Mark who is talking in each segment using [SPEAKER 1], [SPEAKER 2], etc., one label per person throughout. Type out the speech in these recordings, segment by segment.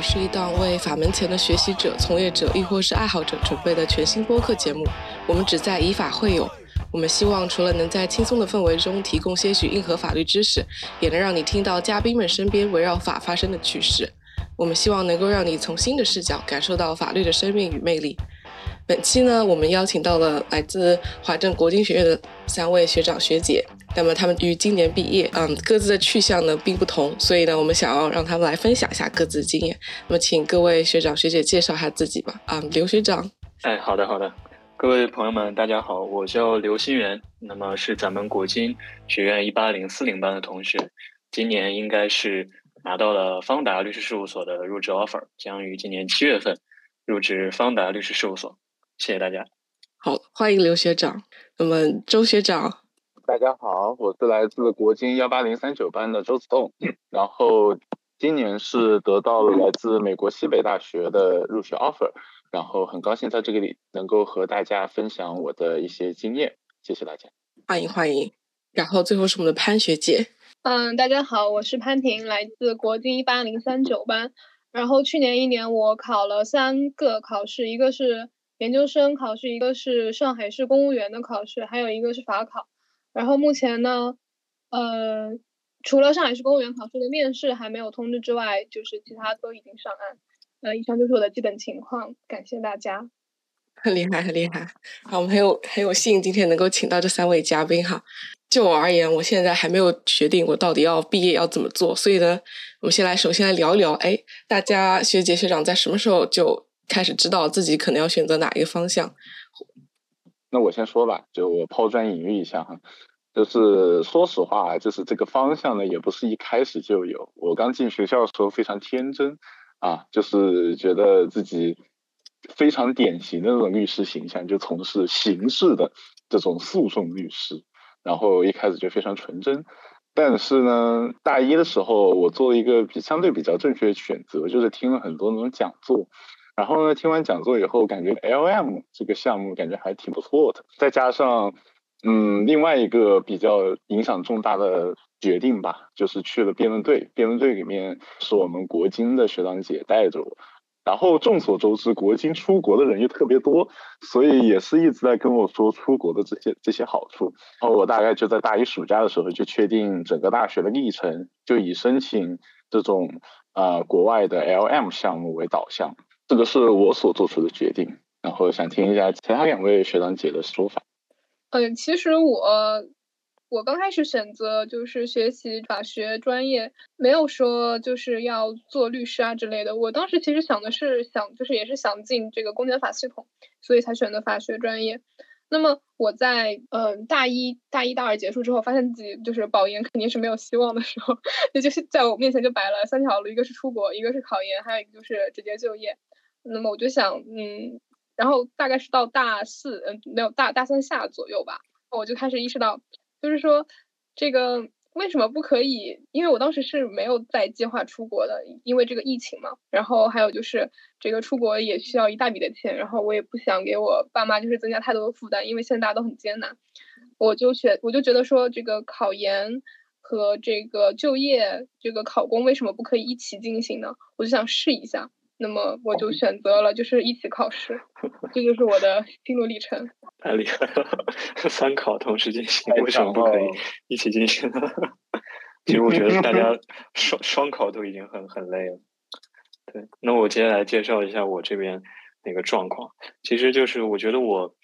[SPEAKER 1] 是一档为法门前的学习者、从业者，亦或是爱好者准备的全新播客节目。我们旨在以法会友。我们希望除了能在轻松的氛围中提供些许硬核法律知识，也能让你听到嘉宾们身边围绕法发生的趣事。我们希望能够让你从新的视角感受到法律的生命与魅力。本期呢，我们邀请到了来自华政国经学院的三位学长学姐。那么他们于今年毕业，嗯，各自的去向呢并不同，所以呢，我们想要让他们来分享一下各自的经验。那么，请各位学长学姐介绍一下自己吧。啊，刘学长。
[SPEAKER 2] 哎，好的，好的。各位朋友们，大家好，我叫刘新元，那么是咱们国金学院一八零四零班的同学，今年应该是拿到了方达律师事务所的入职 offer，将于今年七月份入职方达律师事务所。谢谢大家。
[SPEAKER 1] 好，欢迎刘学长。那么周学长。
[SPEAKER 3] 大家好，我是来自国金幺八零三九班的周子栋，然后今年是得到了来自美国西北大学的入学 offer，然后很高兴在这个里能够和大家分享我的一些经验，谢谢大家，
[SPEAKER 1] 欢迎欢迎。然后最后是我们的潘学姐，
[SPEAKER 4] 嗯，大家好，我是潘婷，来自国金一八零三九班，然后去年一年我考了三个考试，一个是研究生考试，一个是上海市公务员的考试，还有一个是法考。然后目前呢，呃，除了上海市公务员考试的面试还没有通知之外，就是其他都已经上岸。呃，以上就是我的基本情况，感谢大家。
[SPEAKER 1] 很 厉害，很厉害。好，我们很有很有幸今天能够请到这三位嘉宾哈。就我而言，我现在还没有决定我到底要毕业要怎么做，所以呢，我们先来首先来聊一聊，哎，大家学姐学长在什么时候就开始知道自己可能要选择哪一个方向？
[SPEAKER 3] 那我先说吧，就我抛砖引玉一下哈，就是说实话，就是这个方向呢，也不是一开始就有。我刚进学校的时候非常天真啊，就是觉得自己非常典型的那种律师形象，就从事刑事的这种诉讼律师，然后一开始就非常纯真。但是呢，大一的时候，我做了一个比相对比较正确的选择，就是听了很多那种讲座。然后呢，听完讲座以后，感觉 L M 这个项目感觉还挺不错的。再加上，嗯，另外一个比较影响重大的决定吧，就是去了辩论队。辩论队里面是我们国经的学长姐带着我。然后众所周知，国经出国的人又特别多，所以也是一直在跟我说出国的这些这些好处。然后我大概就在大一暑假的时候就确定整个大学的历程，就以申请这种呃国外的 L M 项目为导向。这个是我所做出的决定，然后想听一下其他两位学长姐的说法。
[SPEAKER 4] 嗯，其实我我刚开始选择就是学习法学专业，没有说就是要做律师啊之类的。我当时其实想的是想就是也是想进这个公检法系统，所以才选择法学专业。那么我在嗯大一大一大二结束之后，发现自己就是保研肯定是没有希望的时候，也就是在我面前就摆了三条路，一个是出国，一个是考研，还有一个就是直接就业。那么我就想，嗯，然后大概是到大四，嗯，没有大大三下左右吧，我就开始意识到，就是说这个为什么不可以？因为我当时是没有在计划出国的，因为这个疫情嘛。然后还有就是这个出国也需要一大笔的钱，然后我也不想给我爸妈就是增加太多的负担，因为现在大家都很艰难。我就选，我就觉得说这个考研和这个就业，这个考公为什么不可以一起进行呢？我就想试一下。那么我就选择了，就是一起考试，这就是我的心路历程。
[SPEAKER 2] 太厉害了，三考同时进行，为什么不可以一起进行呢？其实我觉得大家双双考都已经很很累了。对，那我接下来介绍一下我这边那个状况。其实就是我觉得我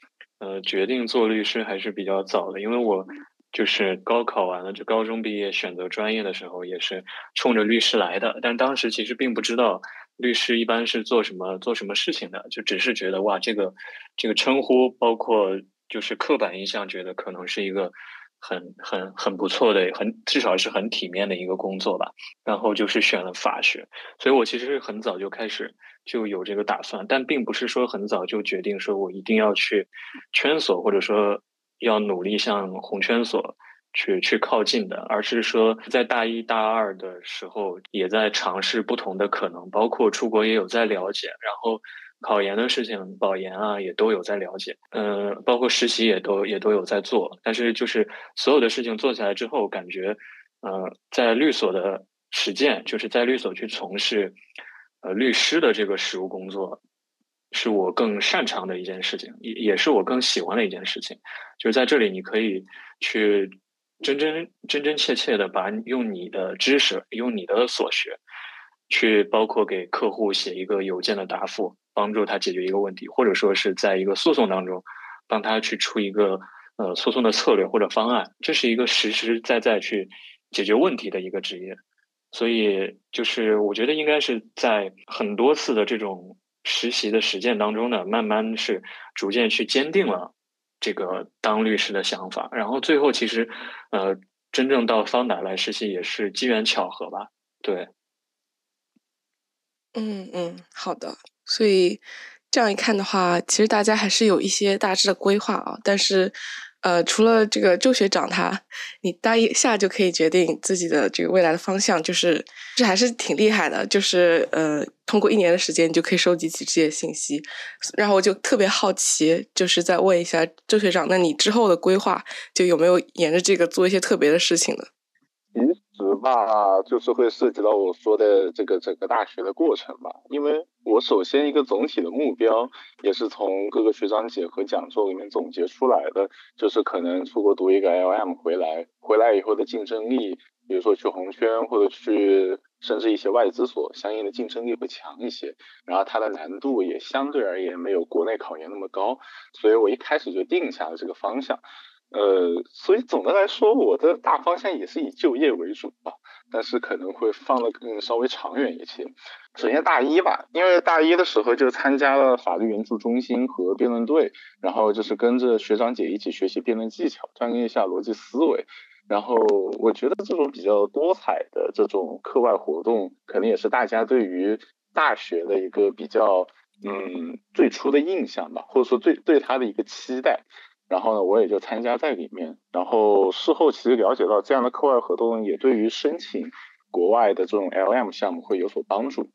[SPEAKER 2] 呃决定做律师还是比较早的，因为我就是高考完了，就高中毕业选择专业的时候也是冲着律师来的，但当时其实并不知道。律师一般是做什么做什么事情的？就只是觉得哇，这个这个称呼，包括就是刻板印象，觉得可能是一个很很很不错的，很至少是很体面的一个工作吧。然后就是选了法学，所以我其实很早就开始就有这个打算，但并不是说很早就决定说我一定要去圈所，或者说要努力向红圈所。去去靠近的，而是说在大一大二的时候，也在尝试不同的可能，包括出国也有在了解，然后考研的事情、保研啊也都有在了解，嗯，包括实习也都也都有在做。但是就是所有的事情做起来之后，感觉，呃，在律所的实践，就是在律所去从事，呃律师的这个实务工作，是我更擅长的一件事情，也也是我更喜欢的一件事情。就是在这里，你可以去真真真真切切的把用你的知识，用你的所学，去包括给客户写一个邮件的答复，帮助他解决一个问题，或者说是在一个诉讼当中，帮他去出一个呃诉讼的策略或者方案。这是一个实实在在去解决问题的一个职业。所以，就是我觉得应该是在很多次的这种实习的实践当中呢，慢慢是逐渐去坚定了这个当律师的想法。然后最后，其实呃，真正到方达来实习也是机缘巧合吧。对，
[SPEAKER 1] 嗯嗯，好的。所以这样一看的话，其实大家还是有一些大致的规划啊，但是。呃，除了这个周学长他，你大一下就可以决定自己的这个未来的方向，就是这还是挺厉害的。就是呃，通过一年的时间，你就可以收集起这些信息。然后我就特别好奇，就是再问一下周学长，那你之后的规划就有没有沿着这个做一些特别的事情呢？
[SPEAKER 3] 实吧，就是会涉及到我说的这个整个大学的过程吧。因为我首先一个总体的目标，也是从各个学长姐和讲座里面总结出来的，就是可能出国读一个 LM 回来，回来以后的竞争力，比如说去红圈或者去甚至一些外资所，相应的竞争力会强一些。然后它的难度也相对而言没有国内考研那么高，所以我一开始就定下了这个方向。呃，所以总的来说，我的大方向也是以就业为主啊，但是可能会放的更稍微长远一些。首先大一吧，因为大一的时候就参加了法律援助中心和辩论队，然后就是跟着学长姐一起学习辩论技巧，锻炼一下逻辑思维。然后我觉得这种比较多彩的这种课外活动，可能也是大家对于大学的一个比较嗯最初的印象吧，或者说最对他的一个期待。然后呢，我也就参加在里面。然后事后其实了解到，这样的课外活动也对于申请国外的这种 LM 项目会有所帮助。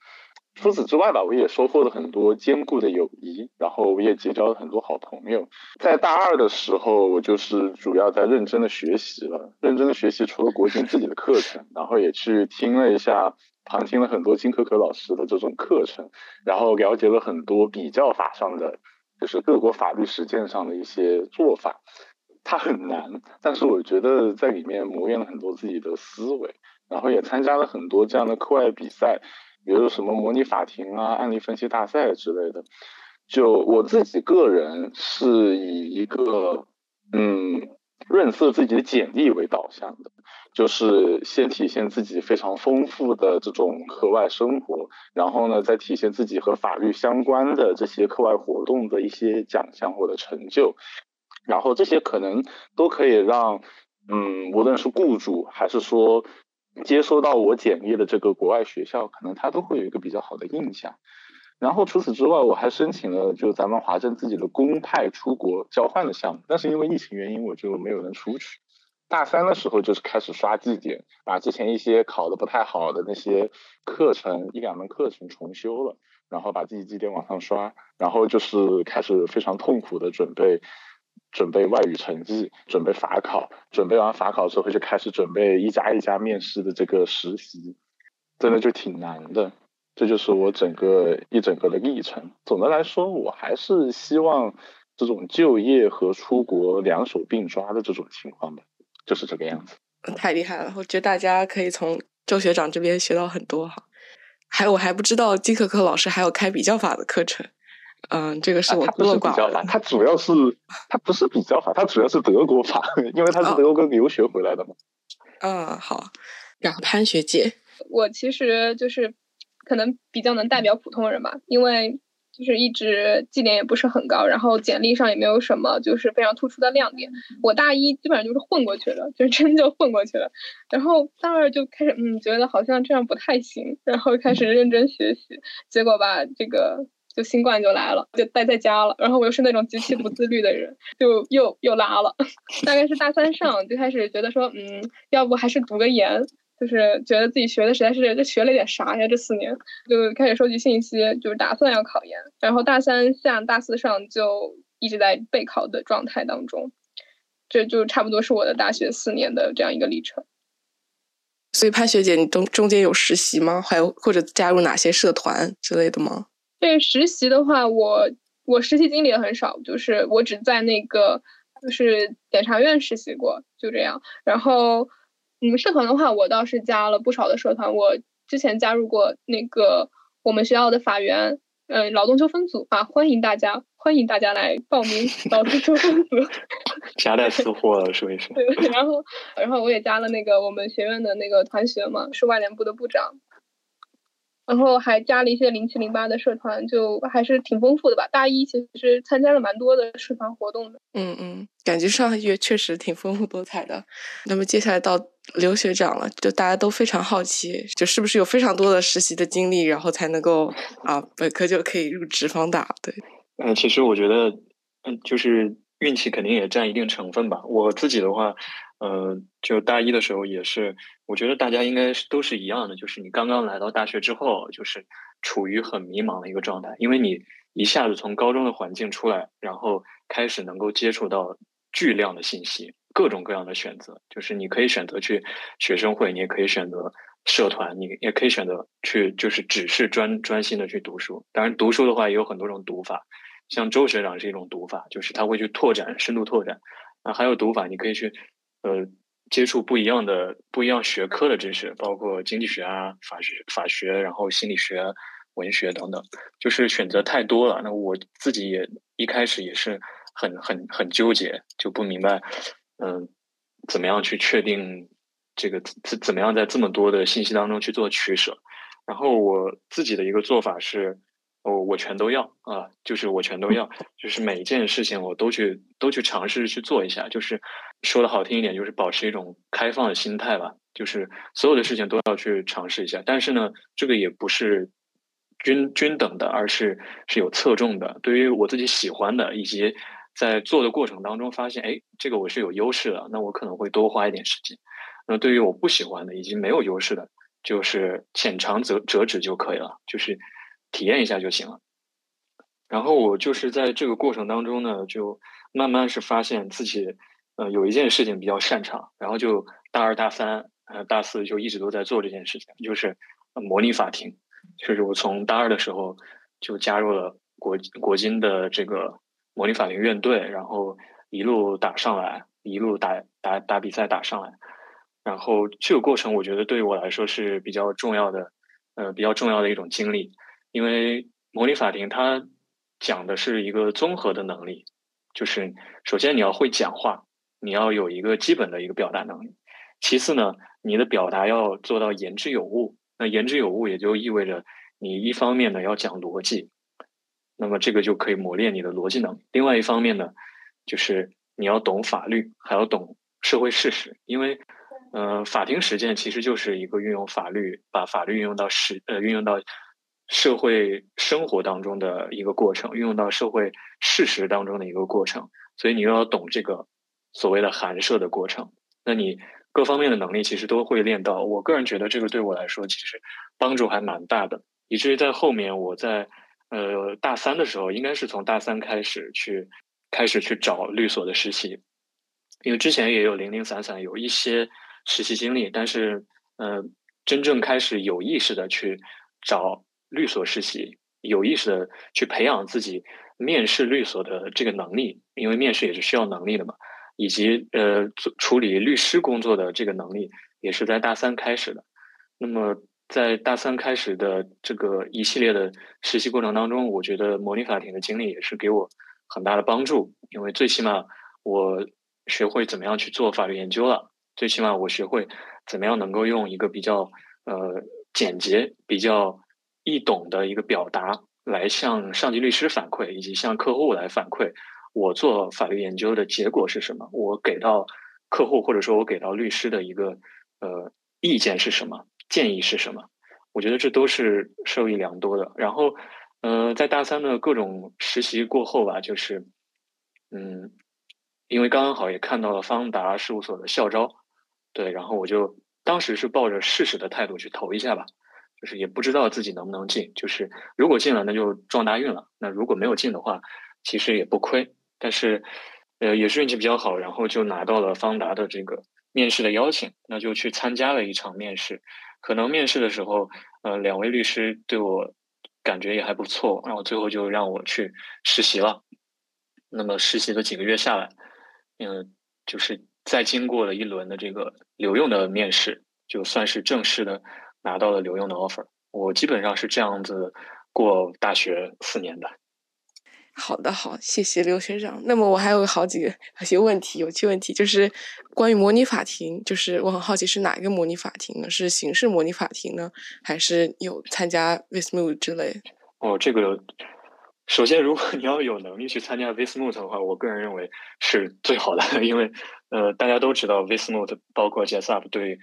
[SPEAKER 3] 除此之外吧，我也收获了很多坚固的友谊，然后我也结交了很多好朋友。在大二的时候，我就是主要在认真的学习了，认真的学习除了国金自己的课程，然后也去听了一下，旁听了很多金可可老师的这种课程，然后了解了很多比较法上的。就是各国法律实践上的一些做法，它很难，但是我觉得在里面磨练了很多自己的思维，然后也参加了很多这样的课外比赛，比如什么模拟法庭啊、案例分析大赛之类的。就我自己个人是以一个嗯。润色自己的简历为导向的，就是先体现自己非常丰富的这种课外生活，然后呢，再体现自己和法律相关的这些课外活动的一些奖项或者成就，然后这些可能都可以让，嗯，无论是雇主还是说接收到我简历的这个国外学校，可能他都会有一个比较好的印象。然后除此之外，我还申请了就咱们华政自己的公派出国交换的项目，但是因为疫情原因，我就没有能出去。大三的时候就是开始刷绩点，把之前一些考的不太好的那些课程一两门课程重修了，然后把自己绩点往上刷，然后就是开始非常痛苦的准备，准备外语成绩，准备法考，准备完法考之后就开始准备一家一家面试的这个实习，真的就挺难的。这就是我整个一整个的历程。总的来说，我还是希望这种就业和出国两手并抓的这种情况吧，就是这个样子。
[SPEAKER 1] 太厉害了！我觉得大家可以从周学长这边学到很多哈。还有，我还不知道金可可老师还有开比较法的课程。嗯，这个是我
[SPEAKER 3] 不是比较法，他主要是 他不是比较法，他主要是德国法，因为他是德国留学回来的嘛。
[SPEAKER 1] 嗯，好。然后潘学姐，
[SPEAKER 4] 我其实就是。可能比较能代表普通人吧，因为就是一直绩点也不是很高，然后简历上也没有什么就是非常突出的亮点。我大一基本上就是混过去了，就真就混过去了。然后大二就开始嗯，觉得好像这样不太行，然后开始认真学习。结果吧，这个就新冠就来了，就待在家了。然后我又是那种极其不自律的人，就又又拉了。大概是大三上就开始觉得说，嗯，要不还是读个研。就是觉得自己学的实在是，这学了点啥呀？这四年就开始收集信息，就是打算要考研，然后大三下、大四上就一直在备考的状态当中，这就差不多是我的大学四年的这样一个历程。
[SPEAKER 1] 所以潘学姐，你中中间有实习吗？还有或者加入哪些社团之类的吗？
[SPEAKER 4] 对实习的话，我我实习经历也很少，就是我只在那个就是检察院实习过，就这样。然后嗯，社团的话，我倒是加了不少的社团。我之前加入过那个我们学校的法援，呃，劳动纠纷组啊，欢迎大家。欢迎大家来报名 劳动纠纷组，
[SPEAKER 2] 夹带私货了，说一声。
[SPEAKER 4] 对，然后，然后我也加了那个我们学院的那个团学嘛，是外联部的部长。然后还加了一些零七零八的社团，就还是挺丰富的吧。大一其实参加了蛮多的社团活动的。
[SPEAKER 1] 嗯嗯，感觉上个月确实挺丰富多彩的。那么接下来到刘学长了，就大家都非常好奇，就是不是有非常多的实习的经历，然后才能够啊本科就可以入职方大？对。
[SPEAKER 2] 嗯，其实我觉得，嗯，就是运气肯定也占一定成分吧。我自己的话，呃，就大一的时候也是，我觉得大家应该是都是一样的，就是你刚刚来到大学之后，就是处于很迷茫的一个状态，因为你一下子从高中的环境出来，然后开始能够接触到巨量的信息，各种各样的选择，就是你可以选择去学生会，你也可以选择社团，你也可以选择去就是只是专专心的去读书。当然，读书的话也有很多种读法。像周学长是一种读法，就是他会去拓展、深度拓展。啊，还有读法，你可以去，呃，接触不一样的、不一样学科的知识，包括经济学啊、法学、法学，然后心理学、文学等等，就是选择太多了。那我自己也一开始也是很、很、很纠结，就不明白，嗯，怎么样去确定这个怎怎么样在这么多的信息当中去做取舍。然后我自己的一个做法是。哦，我全都要啊！就是我全都要，就是每一件事情我都去都去尝试去做一下。就是说的好听一点，就是保持一种开放的心态吧。就是所有的事情都要去尝试一下。但是呢，这个也不是均均等的，而是是有侧重的。对于我自己喜欢的，以及在做的过程当中发现，哎，这个我是有优势的，那我可能会多花一点时间。那对于我不喜欢的，以及没有优势的，就是浅尝辄折止就可以了。就是。体验一下就行了。然后我就是在这个过程当中呢，就慢慢是发现自己，呃，有一件事情比较擅长。然后就大二、大三、呃，大四就一直都在做这件事情，就是模拟法庭。就是我从大二的时候就加入了国国金的这个模拟法庭院队，然后一路打上来，一路打打打比赛打上来。然后这个过程，我觉得对于我来说是比较重要的，呃，比较重要的一种经历。因为模拟法庭它讲的是一个综合的能力，就是首先你要会讲话，你要有一个基本的一个表达能力。其次呢，你的表达要做到言之有物。那言之有物也就意味着你一方面呢要讲逻辑，那么这个就可以磨练你的逻辑能力。另外一方面呢，就是你要懂法律，还要懂社会事实。因为，呃，法庭实践其实就是一个运用法律，把法律运用到实呃运用到。社会生活当中的一个过程，运用到社会事实当中的一个过程，所以你又要懂这个所谓的函涉的过程，那你各方面的能力其实都会练到。我个人觉得这个对我来说其实帮助还蛮大的，以至于在后面我在呃大三的时候，应该是从大三开始去开始去找律所的实习，因为之前也有零零散散有一些实习经历，但是呃真正开始有意识的去找。律所实习，有意识的去培养自己面试律所的这个能力，因为面试也是需要能力的嘛，以及呃处理律师工作的这个能力，也是在大三开始的。那么在大三开始的这个一系列的实习过程当中，我觉得模拟法庭的经历也是给我很大的帮助，因为最起码我学会怎么样去做法律研究了，最起码我学会怎么样能够用一个比较呃简洁比较。易懂的一个表达来向上级律师反馈，以及向客户来反馈，我做法律研究的结果是什么？我给到客户或者说我给到律师的一个呃意见是什么？建议是什么？我觉得这都是受益良多的。然后，呃，在大三的各种实习过后吧，就是嗯，因为刚刚好也看到了方达事务所的校招，对，然后我就当时是抱着试试的态度去投一下吧。就是也不知道自己能不能进，就是如果进了，那就撞大运了；那如果没有进的话，其实也不亏。但是，呃，也是运气比较好，然后就拿到了方达的这个面试的邀请，那就去参加了一场面试。可能面试的时候，呃，两位律师对我感觉也还不错，然后最后就让我去实习了。那么实习了几个月下来，嗯，就是再经过了一轮的这个留用的面试，就算是正式的拿到了留用的 offer。我基本上是这样子过大学四年的。
[SPEAKER 1] 好的，好，谢谢刘学长。那么我还有好几个有些问题，有趣问题，就是关于模拟法庭，就是我很好奇是哪一个模拟法庭呢？是刑事模拟法庭呢，还是有参加 Vismut 之类？
[SPEAKER 2] 哦，这个首先，如果你要有能力去参加 Vismut 的话，我个人认为是最好的，因为呃，大家都知道 Vismut 包括 Jessup 对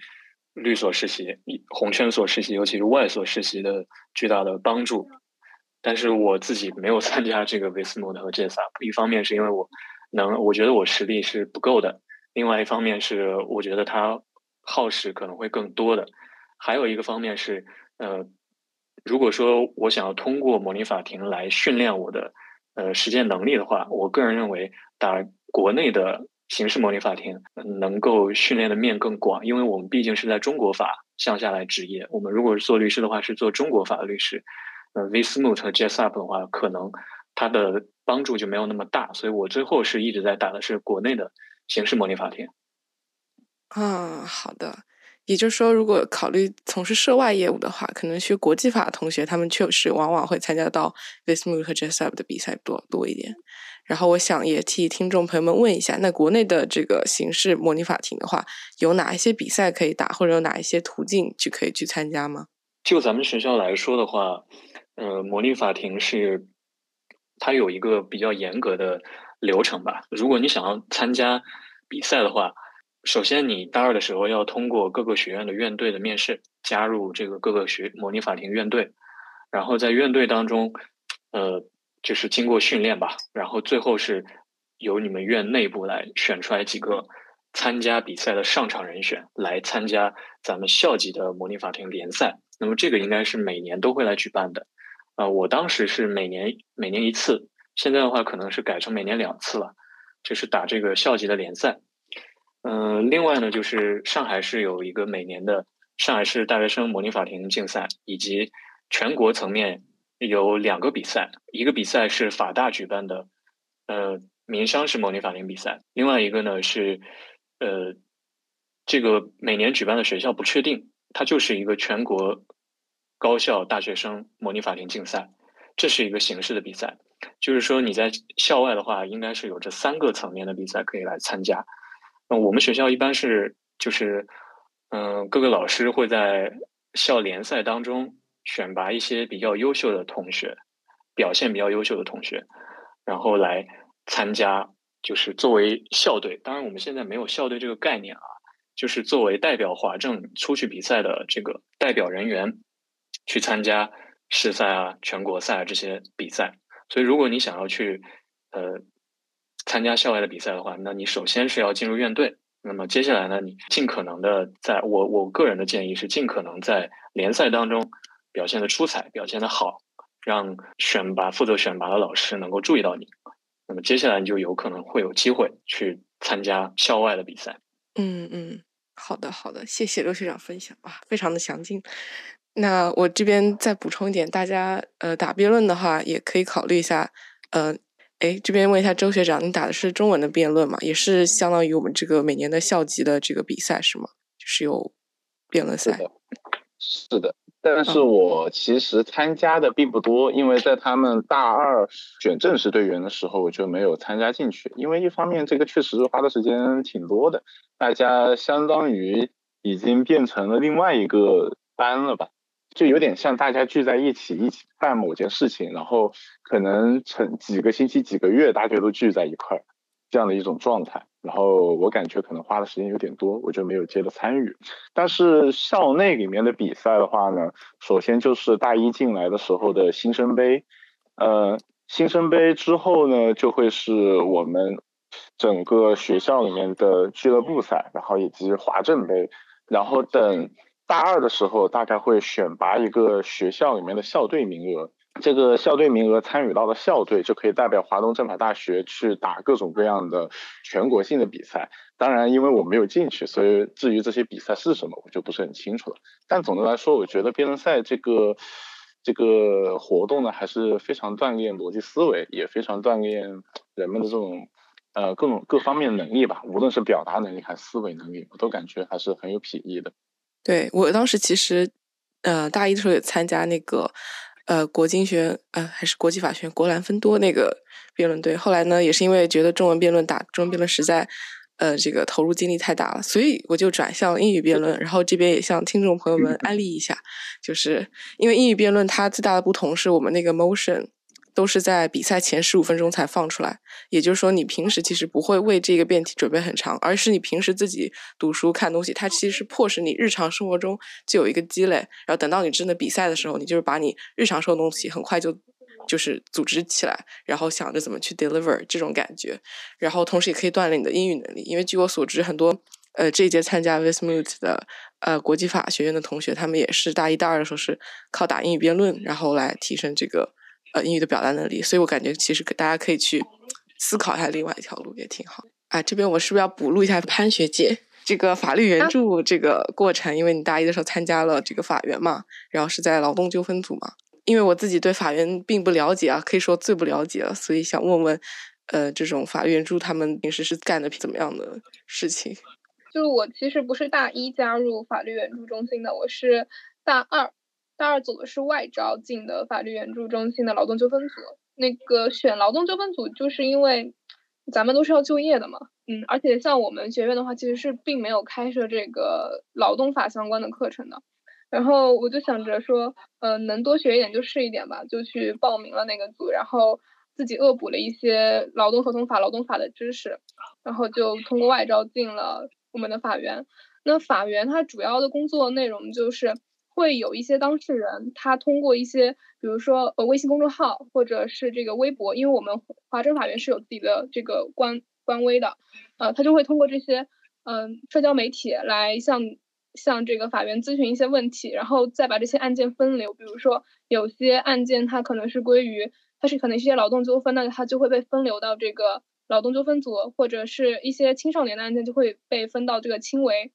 [SPEAKER 2] 律所实习、红圈所实习，尤其是外所实习的巨大的帮助。但是我自己没有参加这个 Vismut 和 Jessup，一方面是因为我能，我觉得我实力是不够的；，另外一方面是我觉得它耗时可能会更多的。还有一个方面是，呃，如果说我想要通过模拟法庭来训练我的呃实践能力的话，我个人认为打国内的刑事模拟法庭能够训练的面更广，因为我们毕竟是在中国法向下来执业。我们如果是做律师的话，是做中国法的律师。呃，Vismut 和 Jessup 的话，可能它的帮助就没有那么大，所以我最后是一直在打的是国内的形式模拟法庭。
[SPEAKER 1] 啊，好的。也就是说，如果考虑从事涉外业务的话，可能学国际法的同学，他们确实往往会参加到 Vismut 和 Jessup 的比赛多多一点。然后，我想也替听众朋友们问一下，那国内的这个刑事模拟法庭的话，有哪一些比赛可以打，或者有哪一些途径去可以去参加吗？
[SPEAKER 2] 就咱们学校来说的话。呃，模拟法庭是它有一个比较严格的流程吧。如果你想要参加比赛的话，首先你大二的时候要通过各个学院的院队的面试，加入这个各个学模拟法庭院队，然后在院队当中，呃，就是经过训练吧，然后最后是由你们院内部来选出来几个参加比赛的上场人选，来参加咱们校级的模拟法庭联赛。那么这个应该是每年都会来举办的。啊，我当时是每年每年一次，现在的话可能是改成每年两次了，就是打这个校级的联赛。嗯，另外呢，就是上海市有一个每年的上海市大学生模拟法庭竞赛，以及全国层面有两个比赛，一个比赛是法大举办的，呃，民商事模拟法庭比赛，另外一个呢是，呃，这个每年举办的学校不确定，它就是一个全国。高校大学生模拟法庭竞赛，这是一个形式的比赛，就是说你在校外的话，应该是有这三个层面的比赛可以来参加。那我们学校一般是就是，嗯，各个老师会在校联赛当中选拔一些比较优秀的同学，表现比较优秀的同学，然后来参加，就是作为校队。当然，我们现在没有校队这个概念啊，就是作为代表华政出去比赛的这个代表人员。去参加市赛啊、全国赛啊这些比赛，所以如果你想要去呃参加校外的比赛的话，那你首先是要进入院队。那么接下来呢，你尽可能的在我我个人的建议是尽可能在联赛当中表现的出彩、表现的好，让选拔负责选拔的老师能够注意到你。那么接下来你就有可能会有机会去参加校外的比赛。
[SPEAKER 1] 嗯嗯，好的好的，谢谢刘学长分享啊，非常的详尽。那我这边再补充一点，大家呃打辩论的话，也可以考虑一下。呃，哎，这边问一下周学长，你打的是中文的辩论吗？也是相当于我们这个每年的校级的这个比赛是吗？就是有辩论赛。
[SPEAKER 3] 是的，但是我其实参加的并不多，因为在他们大二选正式队员的时候，我就没有参加进去。因为一方面，这个确实花的时间挺多的，大家相当于已经变成了另外一个班了吧。就有点像大家聚在一起一起办某件事情，然后可能成几个星期、几个月，大家都聚在一块儿，这样的一种状态。然后我感觉可能花的时间有点多，我就没有接着参与。但是校内里面的比赛的话呢，首先就是大一进来的时候的新生杯，呃，新生杯之后呢，就会是我们整个学校里面的俱乐部赛，然后以及华政杯，然后等。大二的时候，大概会选拔一个学校里面的校队名额，这个校队名额参与到的校队就可以代表华东政法大学去打各种各样的全国性的比赛。当然，因为我没有进去，所以至于这些比赛是什么，我就不是很清楚了。但总的来说，我觉得辩论赛这个这个活动呢，还是非常锻炼逻辑思维，也非常锻炼人们的这种呃各种各方面能力吧。无论是表达能力还是思维能力，我都感觉还是很有裨益的。
[SPEAKER 1] 对我当时其实呃大一的时候也参加那个。呃，国经学呃，还是国际法学院国兰分多那个辩论队，后来呢，也是因为觉得中文辩论打中文辩论实在，呃，这个投入精力太大了，所以我就转向英语辩论。然后这边也向听众朋友们安利一下，就是因为英语辩论它最大的不同是我们那个 motion。都是在比赛前十五分钟才放出来，也就是说，你平时其实不会为这个辩题准备很长，而是你平时自己读书看东西，它其实是迫使你日常生活中就有一个积累，然后等到你真的比赛的时候，你就是把你日常说的东西很快就就是组织起来，然后想着怎么去 deliver 这种感觉，然后同时也可以锻炼你的英语能力，因为据我所知，很多呃这一届参加 w i s m u t 的呃国际法学院的同学，他们也是大一、大二的时候是靠打英语辩论，然后来提升这个。呃，英语的表达能力，所以我感觉其实大家可以去思考一下另外一条路，也挺好。啊，这边我是不是要补录一下潘学姐这个法律援助这个过程？因为你大一的时候参加了这个法援嘛，然后是在劳动纠纷组嘛。因为我自己对法援并不了解啊，可以说最不了解了，所以想问问，呃，这种法律援助他们平时是干的怎么样的事情？
[SPEAKER 4] 就是我其实不是大一加入法律援助中心的，我是大二。大二走的是外招进的法律援助中心的劳动纠纷组。那个选劳动纠纷组，就是因为咱们都是要就业的嘛，嗯，而且像我们学院的话，其实是并没有开设这个劳动法相关的课程的。然后我就想着说，嗯，能多学一点就是一点吧，就去报名了那个组，然后自己恶补了一些劳动合同法、劳动法的知识，然后就通过外招进了我们的法院。那法院它主要的工作内容就是。会有一些当事人，他通过一些，比如说呃微信公众号或者是这个微博，因为我们华政法院是有自己的这个官官微的，呃，他就会通过这些嗯社交媒体来向向这个法院咨询一些问题，然后再把这些案件分流。比如说有些案件它可能是归于，它是可能一些劳动纠纷，那它就会被分流到这个劳动纠纷组，或者是一些青少年的案件就会被分到这个轻微。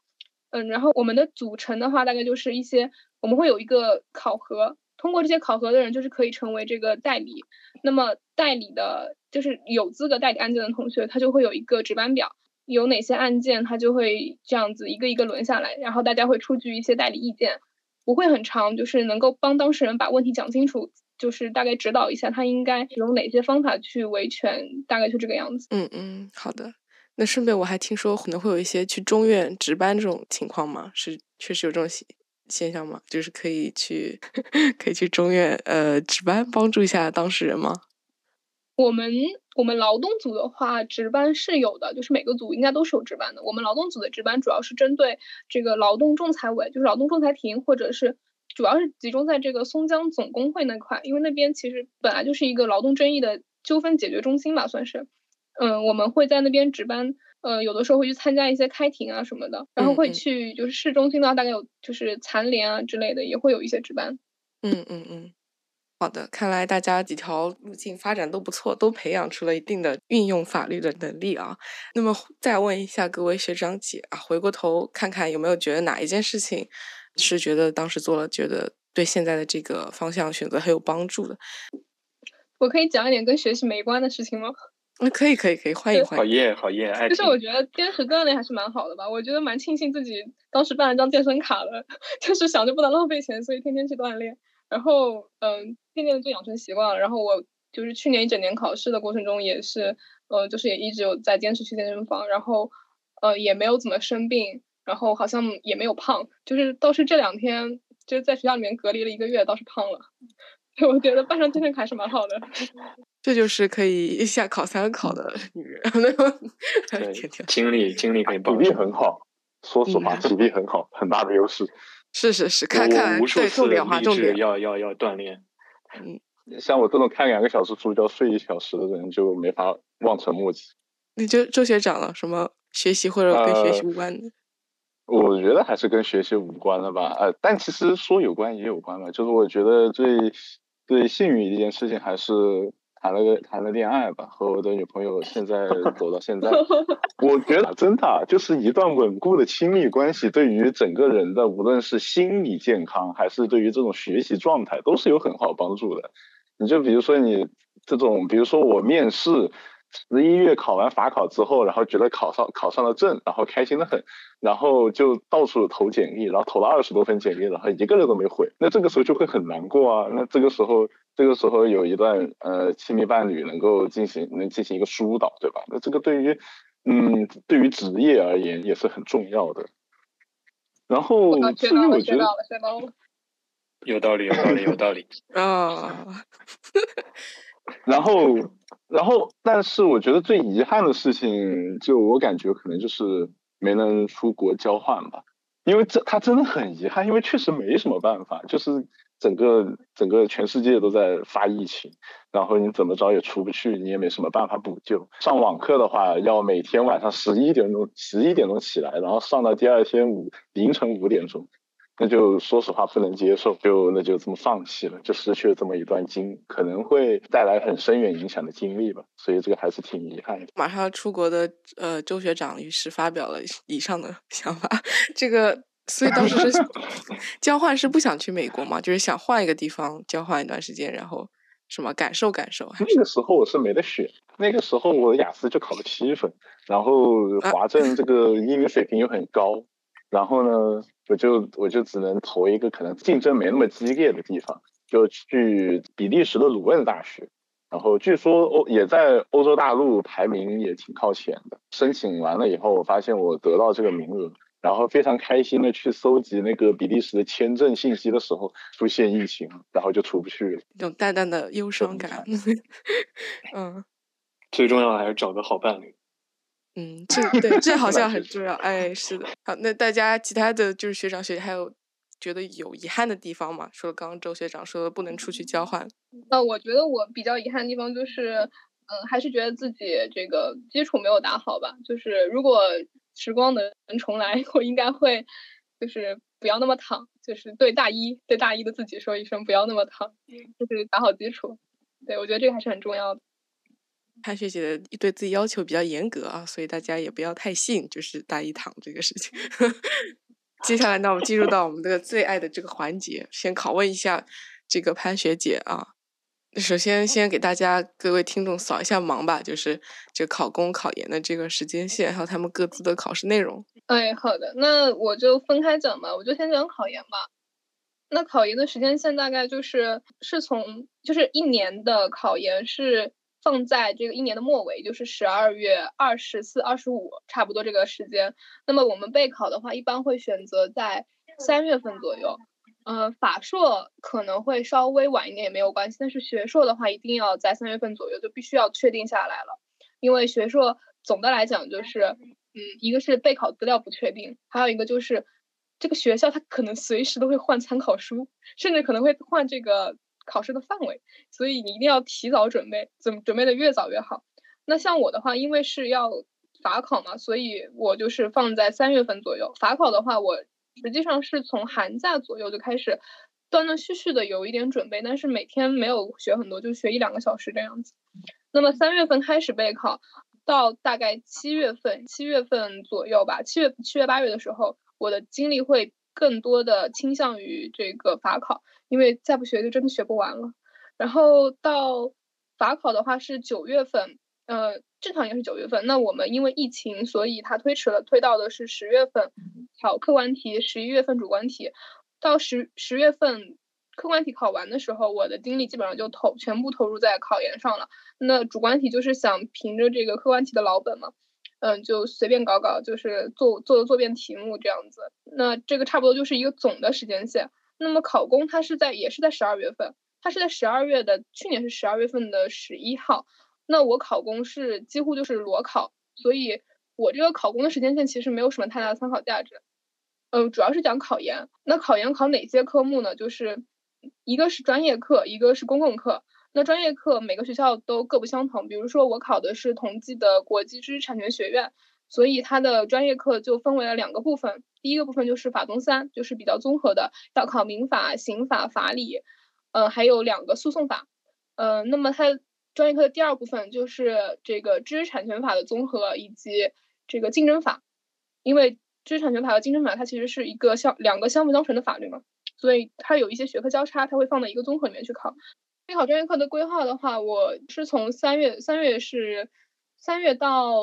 [SPEAKER 4] 嗯，然后我们的组成的话，大概就是一些。我们会有一个考核，通过这些考核的人就是可以成为这个代理。那么代理的，就是有资格代理案件的同学，他就会有一个值班表，有哪些案件他就会这样子一个一个轮下来，然后大家会出具一些代理意见，不会很长，就是能够帮当事人把问题讲清楚，就是大概指导一下他应该用哪些方法去维权，大概就这个样子。
[SPEAKER 1] 嗯嗯，好的。那顺便我还听说可能会有一些去中院值班这种情况吗？是确实有这种现象吗？就是可以去，可以去中院呃值班，帮助一下当事人吗？
[SPEAKER 4] 我们我们劳动组的话，值班是有的，就是每个组应该都是有值班的。我们劳动组的值班主要是针对这个劳动仲裁委，就是劳动仲裁庭，或者是主要是集中在这个松江总工会那块，因为那边其实本来就是一个劳动争议的纠纷解决中心吧，算是。嗯，我们会在那边值班。呃，有的时候会去参加一些开庭啊什么的，然后会去就是市中心的话，大概有就是残联啊之类的，也会有一些值班。
[SPEAKER 1] 嗯嗯嗯，好的，看来大家几条路径发展都不错，都培养出了一定的运用法律的能力啊。那么再问一下各位学长姐啊，回过头看看有没有觉得哪一件事情是觉得当时做了，觉得对现在的这个方向选择很有帮助的？
[SPEAKER 4] 我可以讲一点跟学习没关的事情吗？
[SPEAKER 1] 那可以可以可以，欢迎欢迎，
[SPEAKER 2] 好耶好耶！
[SPEAKER 4] 其实我觉得坚持锻炼还是蛮好的吧，我觉得蛮庆幸自己当时办了张健身卡的，就是想着不能浪费钱，所以天天去锻炼，然后嗯，渐渐的就养成习惯了。然后我就是去年一整年考试的过程中也是，呃，就是也一直有在坚持去健身房，然后呃也没有怎么生病，然后好像也没有胖，就是倒是这两天就是在学校里面隔离了一个月，倒是胖了。我觉得办张健身卡是蛮好的。
[SPEAKER 1] 这就是可以一下考三个考的女人，
[SPEAKER 2] 对，精力精力可以
[SPEAKER 3] 体力很好，说实话，体力很好，很大的优势。
[SPEAKER 1] 是是是，看看对重点化重点
[SPEAKER 2] 要要要锻炼。
[SPEAKER 1] 嗯，
[SPEAKER 3] 像我这种看两个小时书就要睡一小时的人，就没法望尘莫及。
[SPEAKER 1] 你就周学长了，什么学习或者跟学习无关的？
[SPEAKER 3] 我觉得还是跟学习无关的吧。呃，但其实说有关也有关吧，就是我觉得最。最幸运一件事情还是谈了个谈了恋爱吧，和我的女朋友现在 走到现在，我觉得真的就是一段稳固的亲密关系，对于整个人的无论是心理健康，还是对于这种学习状态，都是有很好帮助的。你就比如说你这种，比如说我面试。十一月考完法考之后，然后觉得考上考上了证，然后开心的很，然后就到处投简历，然后投了二十多份简历，然后一个人都没回，那这个时候就会很难过啊。那这个时候，这个时候有一段呃亲密伴侣能够进行能进行一个疏导，对吧？那这个对于嗯对于职业而言也是很重要的。然后至于我觉得
[SPEAKER 2] 有道理，有道理，有道理
[SPEAKER 1] 啊。
[SPEAKER 3] 然后。然后，但是我觉得最遗憾的事情，就我感觉可能就是没能出国交换吧，因为这他真的很遗憾，因为确实没什么办法，就是整个整个全世界都在发疫情，然后你怎么着也出不去，你也没什么办法补救。上网课的话，要每天晚上十一点钟十一点钟起来，然后上到第二天五凌晨五点钟。那就说实话不能接受，就那就这么放弃了，就失去了这么一段经，可能会带来很深远影响的经历吧。所以这个还是挺遗憾的。
[SPEAKER 1] 马上要出国的呃周学长于是发表了以上的 想法，这个所以当时是 交换是不想去美国嘛，就是想换一个地方交换一段时间，然后什么感受感受。
[SPEAKER 3] 那个时候我是没得选，那个时候我雅思就考了七分，然后华政这个英语水平又很高。然后呢，我就我就只能投一个可能竞争没那么激烈的地方，就去比利时的鲁汶大学。然后据说欧也在欧洲大陆排名也挺靠前的。申请完了以后，我发现我得到这个名额，然后非常开心的去搜集那个比利时的签证信息的时候，出现疫情，然后就出不去了。
[SPEAKER 1] 一种淡淡的忧伤感。嗯，
[SPEAKER 2] 最重要的还是找个好伴侣。
[SPEAKER 1] 嗯，这对这好像很重要。哎，是的。好，那大家其他的就是学长学姐还有觉得有遗憾的地方吗？除了刚刚周学长说不能出去交换。
[SPEAKER 4] 那我觉得我比较遗憾的地方就是，嗯，还是觉得自己这个基础没有打好吧。就是如果时光能能重来，我应该会就是不要那么躺，就是对大一对大一的自己说一声不要那么躺，就是打好基础。对，我觉得这个还是很重要的。
[SPEAKER 1] 潘学姐的对自己要求比较严格啊，所以大家也不要太信，就是大一躺这个事情。接下来呢，我们进入到我们的最爱的这个环节，先拷问一下这个潘学姐啊。首先，先给大家各位听众扫一下盲吧，就是这考公考研的这个时间线，还有他们各自的考试内容。
[SPEAKER 4] 哎，好的，那我就分开讲吧，我就先讲考研吧。那考研的时间线大概就是是从就是一年的考研是。放在这个一年的末尾，就是十二月二十四、二十五，差不多这个时间。那么我们备考的话，一般会选择在三月份左右。嗯，法硕可能会稍微晚一点也没有关系，但是学硕的话，一定要在三月份左右，就必须要确定下来了。因为学硕总的来讲就是，嗯，一个是备考资料不确定，还有一个就是这个学校它可能随时都会换参考书，甚至可能会换这个。考试的范围，所以你一定要提早准备，怎么准备的越早越好。那像我的话，因为是要法考嘛，所以我就是放在三月份左右。法考的话，我实际上是从寒假左右就开始断断续续的有一点准备，但是每天没有学很多，就学一两个小时这样子。那么三月份开始备考，到大概七月份，七月份左右吧，七月七月八月的时候，我的精力会更多的倾向于这个法考。因为再不学就真的学不完了，然后到法考的话是九月份，呃，正常也是九月份。那我们因为疫情，所以它推迟了，推到的是十月份考客观题，十一月份主观题。到十十月份客观题考完的时候，我的精力基本上就投全部投入在考研上了。那主观题就是想凭着这个客观题的老本嘛，嗯，就随便搞搞，就是做做做遍题目这样子。那这个差不多就是一个总的时间线。那么考公它是在也是在十二月份，它是在十二月的去年是十二月份的十一号。那我考公是几乎就是裸考，所以我这个考公的时间线其实没有什么太大的参考价值。嗯，主要是讲考研。那考研考哪些科目呢？就是一个是专业课，一个是公共课。那专业课每个学校都各不相同。比如说我考的是同济的国际知识产权学院。所以它的专业课就分为了两个部分，第一个部分就是法综三，就是比较综合的，要考民法、刑法、法理。呃，还有两个诉讼法，呃，那么它专业课的第二部分就是这个知识产权法的综合以及这个竞争法，因为知识产权法和竞争法它其实是一个相两个相辅相成的法律嘛，所以它有一些学科交叉，它会放在一个综合里面去考。备考专业课的规划的话，我是从三月三月是三月到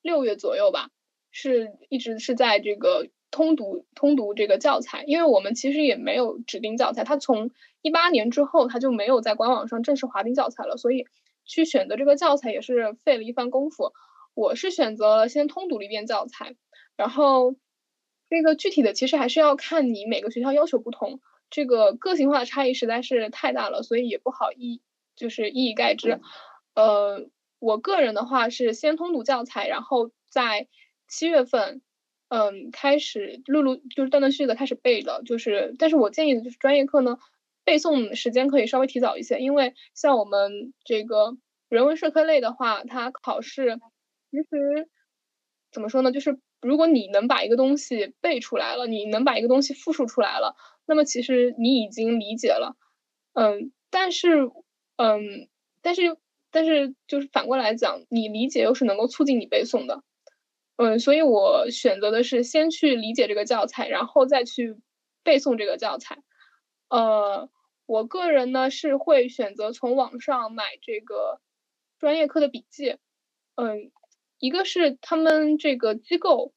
[SPEAKER 4] 六月左右吧，是一直是在这个通读通读这个教材，因为我们其实也没有指定教材，它从一八年之后它就没有在官网上正式划定教材了，所以去选择这个教材也是费了一番功夫。我是选择了先通读了一遍教材，然后这个具体的其实还是要看你每个学校要求不同。这个个性化的差异实在是太大了，所以也不好一就是一以概之。呃，我个人的话是先通读教材，然后在七月份，嗯，开始陆陆就是断断续续的开始背的。就是，但是我建议的就是专业课呢，背诵时间可以稍微提早一些，因为像我们这个人文社科类的话，它考试其实怎么说呢？就是如果你能把一个东西背出来了，你能把一个东西复述出来了。那么其实你已经理解了，嗯，但是，嗯，但是，但是就是反过来讲，你理解又是能够促进你背诵的，嗯，所以我选择的是先去理解这个教材，然后再去背诵这个教材。呃，我个人呢是会选择从网上买这个专业课的笔记，嗯，一个是他们这个机构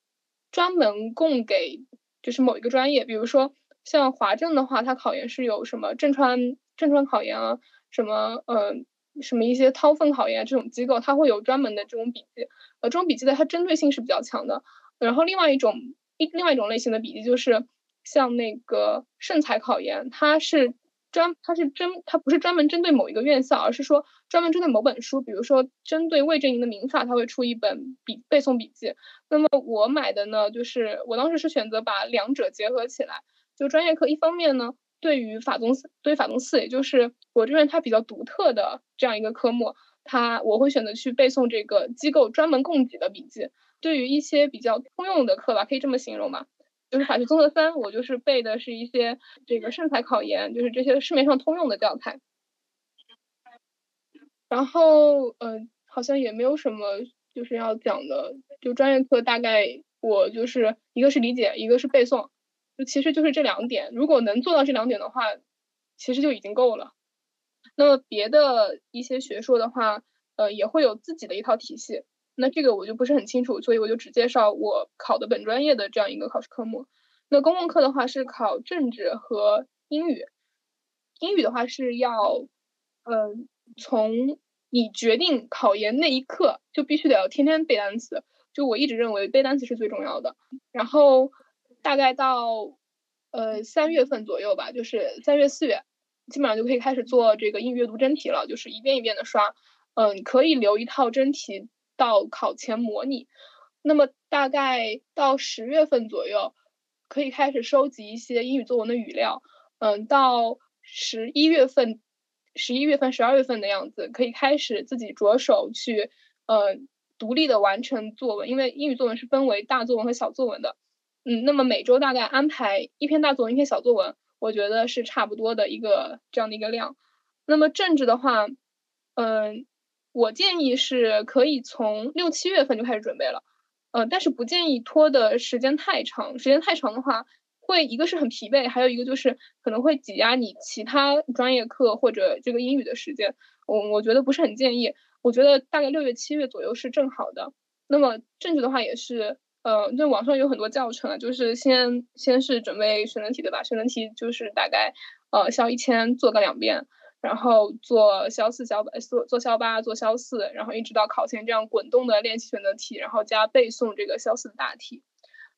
[SPEAKER 4] 专门供给就是某一个专业，比如说。像华政的话，它考研是有什么正川正川考研啊，什么呃什么一些掏分考研这种机构，它会有专门的这种笔记，呃，这种笔记的它针对性是比较强的。然后另外一种一另外一种类型的笔记就是像那个盛才考研，它是专它是针它不是专门针对某一个院校，而是说专门针对某本书，比如说针对魏正营的民法，它会出一本笔背诵笔记。那么我买的呢，就是我当时是选择把两者结合起来。就专业课，一方面呢，对于法宗四，对于法宗四，也就是我这边它比较独特的这样一个科目，它我会选择去背诵这个机构专门供给的笔记。对于一些比较通用的课吧，可以这么形容吧，就是法学综合三，我就是背的是一些这个圣才考研，就是这些市面上通用的教材。然后，嗯，好像也没有什么就是要讲的，就专业课大概我就是一个是理解，一个是背诵。就其实就是这两点，如果能做到这两点的话，其实就已经够了。那么别的一些学硕的话，呃，也会有自己的一套体系。那这个我就不是很清楚，所以我就只介绍我考的本专业的这样一个考试科目。那公共课的话是考政治和英语，英语的话是要，呃，从你决定考研那一刻就必须得要天天背单词。就我一直认为背单词是最重要的。然后。大概到呃三月份左右吧，就是三月四月，基本上就可以开始做这个英语阅读真题了，就是一遍一遍的刷。嗯，可以留一套真题到考前模拟。那么大概到十月份左右，可以开始收集一些英语作文的语料。嗯，到十一月份、十一月份、十二月份的样子，可以开始自己着手去呃独立的完成作文，因为英语作文是分为大作文和小作文的。嗯，那么每周大概安排一篇大作文，一篇小作文，我觉得是差不多的一个这样的一个量。那么政治的话，嗯，我建议是可以从六七月份就开始准备了，呃，但是不建议拖的时间太长，时间太长的话，会一个是很疲惫，还有一个就是可能会挤压你其他专业课或者这个英语的时间，我我觉得不是很建议。我觉得大概六月七月左右是正好的。那么政治的话也是。呃，那网上有很多教程啊，就是先先是准备选择题对吧？选择题就是大概呃消一千做个两遍，然后做消四消八做做消八做消四，然后一直到考前这样滚动的练习选择题，然后加背诵这个消四的大题。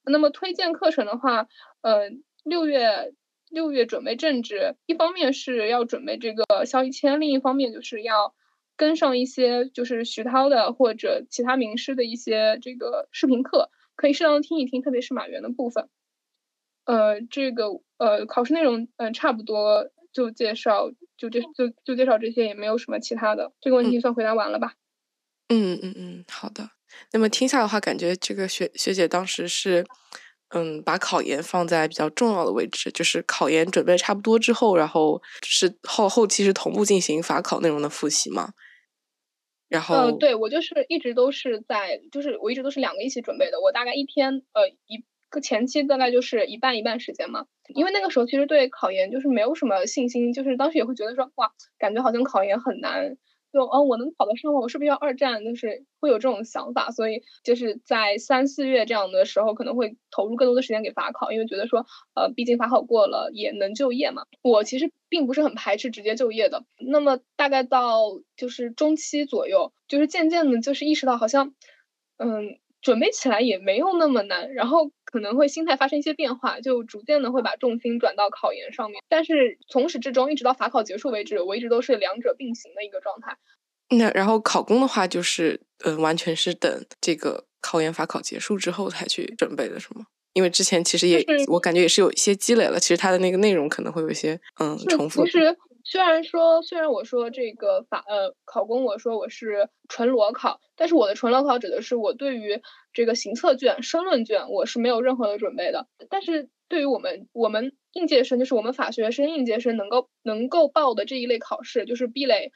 [SPEAKER 4] 那么推荐课程的话，呃，六月六月准备政治，一方面是要准备这个消一千，另一方面就是要跟上一些就是徐涛的或者其他名师的一些这个视频课。可以适当的听一听，特别是马原的部分。呃，这个呃考试内容嗯差不多就介绍就这就就介绍这些，也没有什么其他的。这个问题算回答完了吧？
[SPEAKER 1] 嗯嗯嗯，好的。那么听下的话，感觉这个学学姐当时是嗯，把考研放在比较重要的位置，就是考研准备差不多之后，然后是后后期是同步进行法考内容的复习嘛。然后，
[SPEAKER 4] 嗯，对我就是一直都是在，就是我一直都是两个一起准备的。我大概一天，呃，一个前期大概就是一半一半时间嘛。因为那个时候其实对考研就是没有什么信心，就是当时也会觉得说，哇，感觉好像考研很难。就哦，我能考得上吗？我是不是要二战？就是会有这种想法，所以就是在三四月这样的时候，可能会投入更多的时间给法考，因为觉得说，呃，毕竟法考过了也能就业嘛。我其实并不是很排斥直接就业的。那么大概到就是中期左右，就是渐渐的，就是意识到好像，嗯。准备起来也没有那么难，然后可能会心态发生一些变化，就逐渐的会把重心转到考研上面。但是从始至终，一直到法考结束为止，我一直都是两者并行的一个状态。
[SPEAKER 1] 那然后考公的话，就是嗯，完全是等这个考研法考结束之后才去准备的，是吗？因为之前其实也我感觉也是有一些积累了，其实它的那个内容可能会有一些嗯重复。
[SPEAKER 4] 其实虽然说虽然我说这个法呃考公，我说我是纯裸考，但是我的纯裸考指的是我对于这个行测卷、申论卷我是没有任何的准备的。但是对于我们我们应届生，就是我们法学生应届生能够能够报的这一类考试，就是 B 类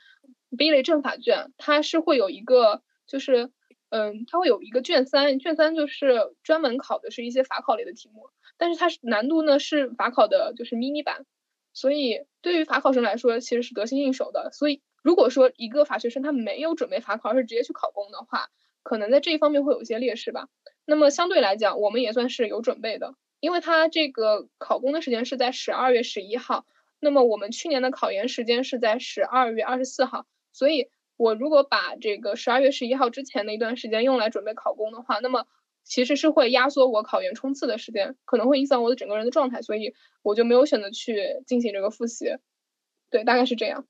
[SPEAKER 4] B 类政法卷，它是会有一个就是嗯，它会有一个卷三，卷三就是专门考的是一些法考类的题目，但是它是难度呢是法考的就是 mini 版。所以，对于法考生来说，其实是得心应手的。所以，如果说一个法学生他没有准备法考，而是直接去考公的话，可能在这一方面会有一些劣势吧。那么相对来讲，我们也算是有准备的，因为他这个考公的时间是在十二月十一号，那么我们去年的考研时间是在十二月二十四号。所以，我如果把这个十二月十一号之前的一段时间用来准备考公的话，那么。其实是会压缩我考研冲刺的时间，可能会影响我的整个人的状态，所以我就没有选择去进行这个复习。对，大概是这样。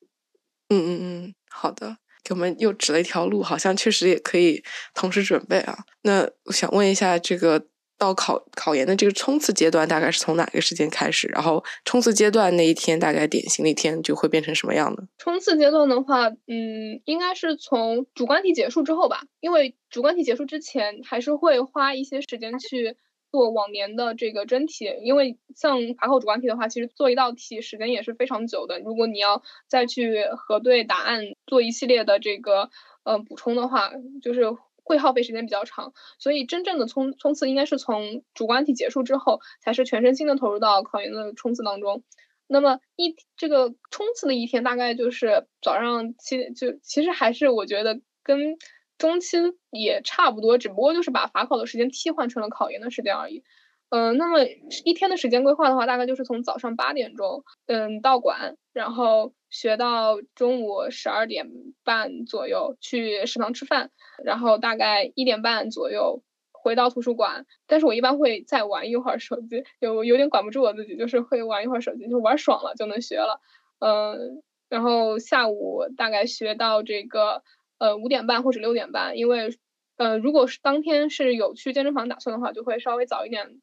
[SPEAKER 1] 嗯嗯嗯，好的，给我们又指了一条路，好像确实也可以同时准备啊。那我想问一下这个。到考考研的这个冲刺阶段，大概是从哪个时间开始？然后冲刺阶段那一天，大概典型的一天就会变成什么样的？
[SPEAKER 4] 冲刺阶段的话，嗯，应该是从主观题结束之后吧，因为主观题结束之前，还是会花一些时间去做往年的这个真题，因为像法考主观题的话，其实做一道题时间也是非常久的。如果你要再去核对答案，做一系列的这个嗯补充的话，就是。会耗费时间比较长，所以真正的冲冲刺应该是从主观题结束之后，才是全身心的投入到考研的冲刺当中。那么一这个冲刺的一天大概就是早上七，就其实还是我觉得跟中期也差不多，只不过就是把法考的时间替换成了考研的时间而已。嗯，那么一天的时间规划的话，大概就是从早上八点钟，嗯，到馆，然后学到中午十二点半左右去食堂吃饭，然后大概一点半左右回到图书馆。但是我一般会再玩一会儿手机，有有点管不住我自己，就是会玩一会儿手机，就玩爽了就能学了。嗯，然后下午大概学到这个呃五点半或者六点半，因为呃如果是当天是有去健身房打算的话，就会稍微早一点。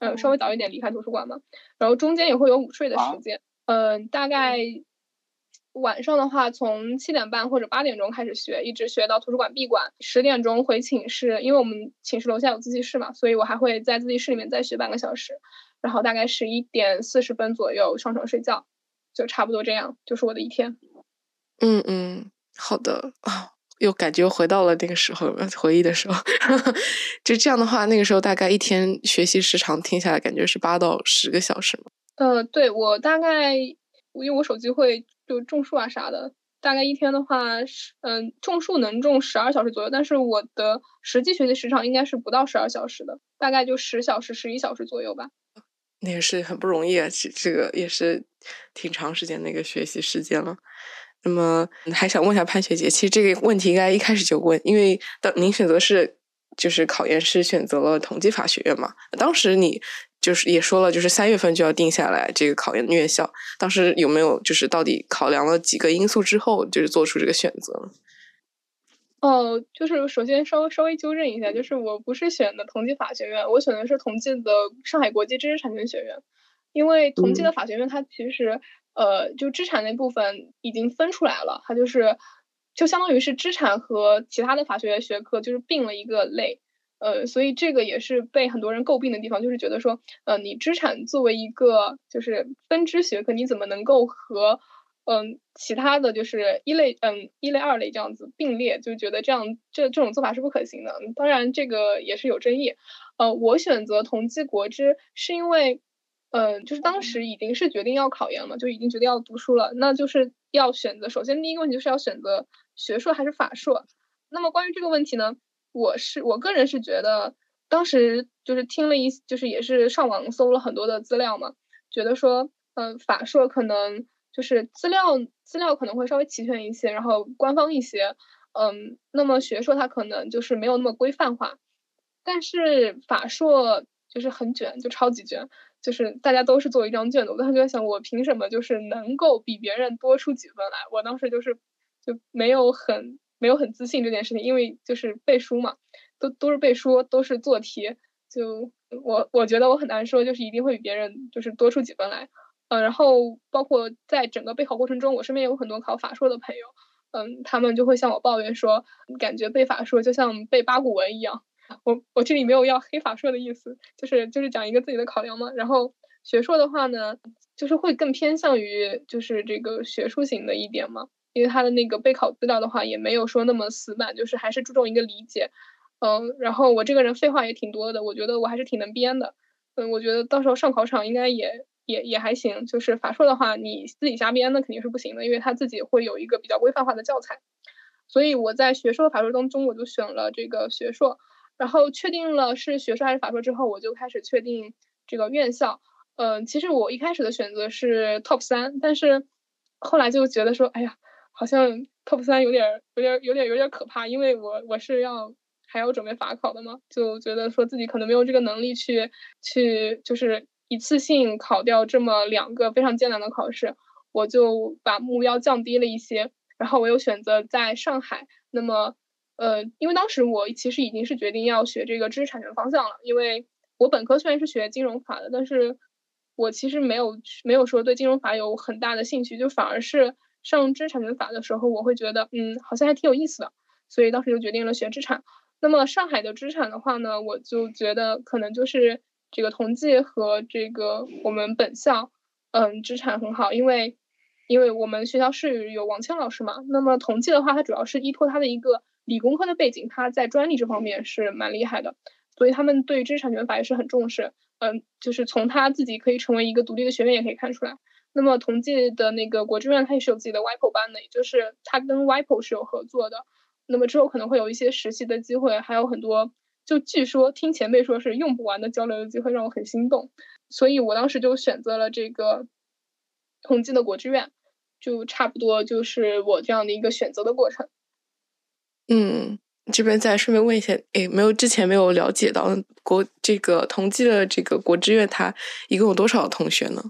[SPEAKER 4] 呃，稍微早一点离开图书馆嘛，然后中间也会有午睡的时间。嗯，大概晚上的话，从七点半或者八点钟开始学，一直学到图书馆闭馆，十点钟回寝室。因为我们寝室楼下有自习室嘛，所以我还会在自习室里面再学半个小时。然后大概十一点四十分左右上床睡觉，就差不多这样，就是我的一天。
[SPEAKER 1] 嗯嗯，好的啊。又感觉回到了那个时候，回忆的时候，就这样的话，那个时候大概一天学习时长听下来，感觉是八到十个小时吗？
[SPEAKER 4] 呃，对我大概，因为我手机会就种树啊啥的，大概一天的话是，嗯，种树能种十二小时左右，但是我的实际学习时长应该是不到十二小时的，大概就十小时、十一小时左右吧。
[SPEAKER 1] 那也是很不容易啊，这这个也是挺长时间的一个学习时间了。那么还想问一下潘学姐，其实这个问题应该一开始就问，因为当您选择是就是考研是选择了统计法学院嘛，当时你就是也说了，就是三月份就要定下来这个考研的院校，当时有没有就是到底考量了几个因素之后，就是做出这个选择？
[SPEAKER 4] 哦，就是首先稍微稍微纠正一下，就是我不是选的同济法学院，我选的是同济的上海国际知识产权学院，因为同济的法学院它其实。呃，就知产那部分已经分出来了，它就是就相当于是知产和其他的法学学科就是并了一个类，呃，所以这个也是被很多人诟病的地方，就是觉得说，呃，你知产作为一个就是分支学科，你怎么能够和嗯其他的就是一类嗯一类二类这样子并列，就觉得这样这这种做法是不可行的。当然这个也是有争议。呃，我选择同济国知是因为，嗯，就是当时已经是决定要考研了，就已经决定要读书了，那就是要选择。首先第一个问题就是要选择学硕还是法硕。那么关于这个问题呢？我是我个人是觉得，当时就是听了一，就是也是上网搜了很多的资料嘛，觉得说，嗯，法硕可能就是资料资料可能会稍微齐全一些，然后官方一些，嗯，那么学硕它可能就是没有那么规范化，但是法硕就是很卷，就超级卷，就是大家都是做一张卷子，我当时就在想，我凭什么就是能够比别人多出几分来？我当时就是就没有很。没有很自信这件事情，因为就是背书嘛，都都是背书，都是做题，就我我觉得我很难说，就是一定会比别人就是多出几分来，嗯，然后包括在整个备考过程中，我身边有很多考法硕的朋友，嗯，他们就会向我抱怨说，感觉背法硕就像背八股文一样，我我这里没有要黑法硕的意思，就是就是讲一个自己的考量嘛，然后学硕的话呢，就是会更偏向于就是这个学术型的一点嘛。因为他的那个备考资料的话，也没有说那么死板，就是还是注重一个理解，嗯，然后我这个人废话也挺多的，我觉得我还是挺能编的，嗯，我觉得到时候上考场应该也也也还行。就是法硕的话，你自己瞎编那肯定是不行的，因为他自己会有一个比较规范化的教材。所以我在学硕法硕当中，我就选了这个学硕，然后确定了是学硕还是法硕之后，我就开始确定这个院校。嗯，其实我一开始的选择是 top 三，但是后来就觉得说，哎呀。好像 top 三有点有点有点有点可怕，因为我我是要还要准备法考的嘛，就觉得说自己可能没有这个能力去去就是一次性考掉这么两个非常艰难的考试，我就把目标降低了一些，然后我又选择在上海。那么呃，因为当时我其实已经是决定要学这个知识产权方向了，因为我本科虽然是学金融法的，但是我其实没有没有说对金融法有很大的兴趣，就反而是。上知识产权法的时候，我会觉得，嗯，好像还挺有意思的，所以当时就决定了学知产。那么上海的知产的话呢，我就觉得可能就是这个同济和这个我们本校，嗯，知产很好，因为因为我们学校是有王谦老师嘛。那么同济的话，它主要是依托它的一个理工科的背景，它在专利这方面是蛮厉害的，所以他们对知识产权法也是很重视。嗯，就是从他自己可以成为一个独立的学院也可以看出来。那么同济的那个国之院，它也是有自己的 WIPO 班的，也就是它跟 WIPO 是有合作的。那么之后可能会有一些实习的机会，还有很多，就据说听前辈说是用不完的交流的机会，让我很心动。所以我当时就选择了这个同济的国之院，就差不多就是我这样的一个选择的过程。
[SPEAKER 1] 嗯，这边再顺便问一下，诶，没有之前没有了解到国这个同济的这个国之院，它一共有多少同学呢？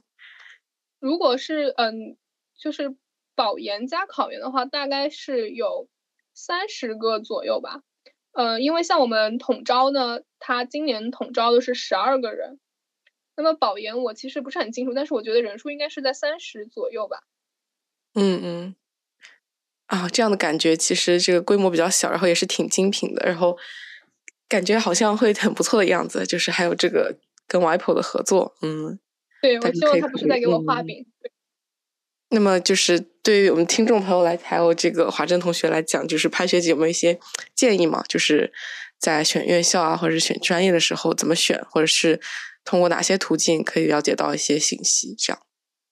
[SPEAKER 4] 如果是嗯，就是保研加考研的话，大概是有三十个左右吧。嗯，因为像我们统招呢，他今年统招的是十二个人。那么保研我其实不是很清楚，但是我觉得人数应该是在三十左右吧。
[SPEAKER 1] 嗯嗯。啊，这样的感觉其实这个规模比较小，然后也是挺精品的，然后感觉好像会很不错的样子。就是还有这个跟 WIPO 的合作，嗯。
[SPEAKER 4] 对，我希望他不是在给我画饼。
[SPEAKER 1] 那么，就是对于我们听众朋友来，还有这个华珍同学来讲，就是潘学姐有没有一些建议嘛？就是在选院校啊，或者是选专业的时候怎么选，或者是通过哪些途径可以了解到一些信息？这样，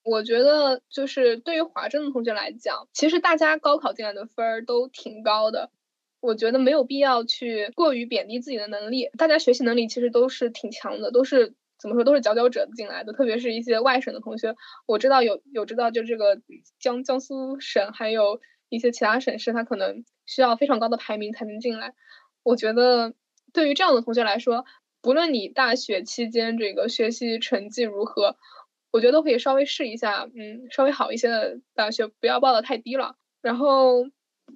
[SPEAKER 4] 我觉得就是对于华珍的同学来讲，其实大家高考进来的分儿都挺高的，我觉得没有必要去过于贬低自己的能力。大家学习能力其实都是挺强的，都是。怎么说都是佼佼者进来的，特别是一些外省的同学，我知道有有知道就这个江江苏省，还有一些其他省市，他可能需要非常高的排名才能进来。我觉得对于这样的同学来说，不论你大学期间这个学习成绩如何，我觉得都可以稍微试一下，嗯，稍微好一些的大学，不要报的太低了。然后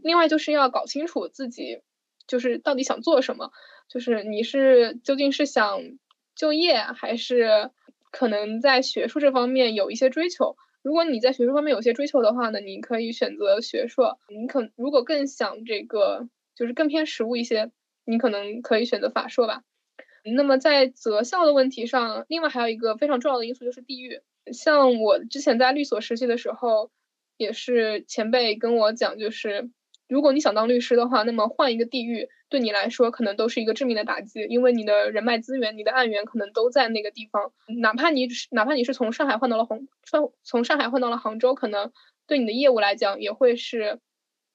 [SPEAKER 4] 另外就是要搞清楚自己就是到底想做什么，就是你是究竟是想。就业还是可能在学术这方面有一些追求。如果你在学术方面有些追求的话呢，你可以选择学硕。你可如果更想这个就是更偏实务一些，你可能可以选择法硕吧。那么在择校的问题上，另外还有一个非常重要的因素就是地域。像我之前在律所实习的时候，也是前辈跟我讲，就是如果你想当律师的话，那么换一个地域对你来说可能都是一个致命的打击，因为你的人脉资源、你的案源可能都在那个地方。哪怕你哪怕你是从上海换到了杭，从从上海换到了杭州，可能对你的业务来讲也会是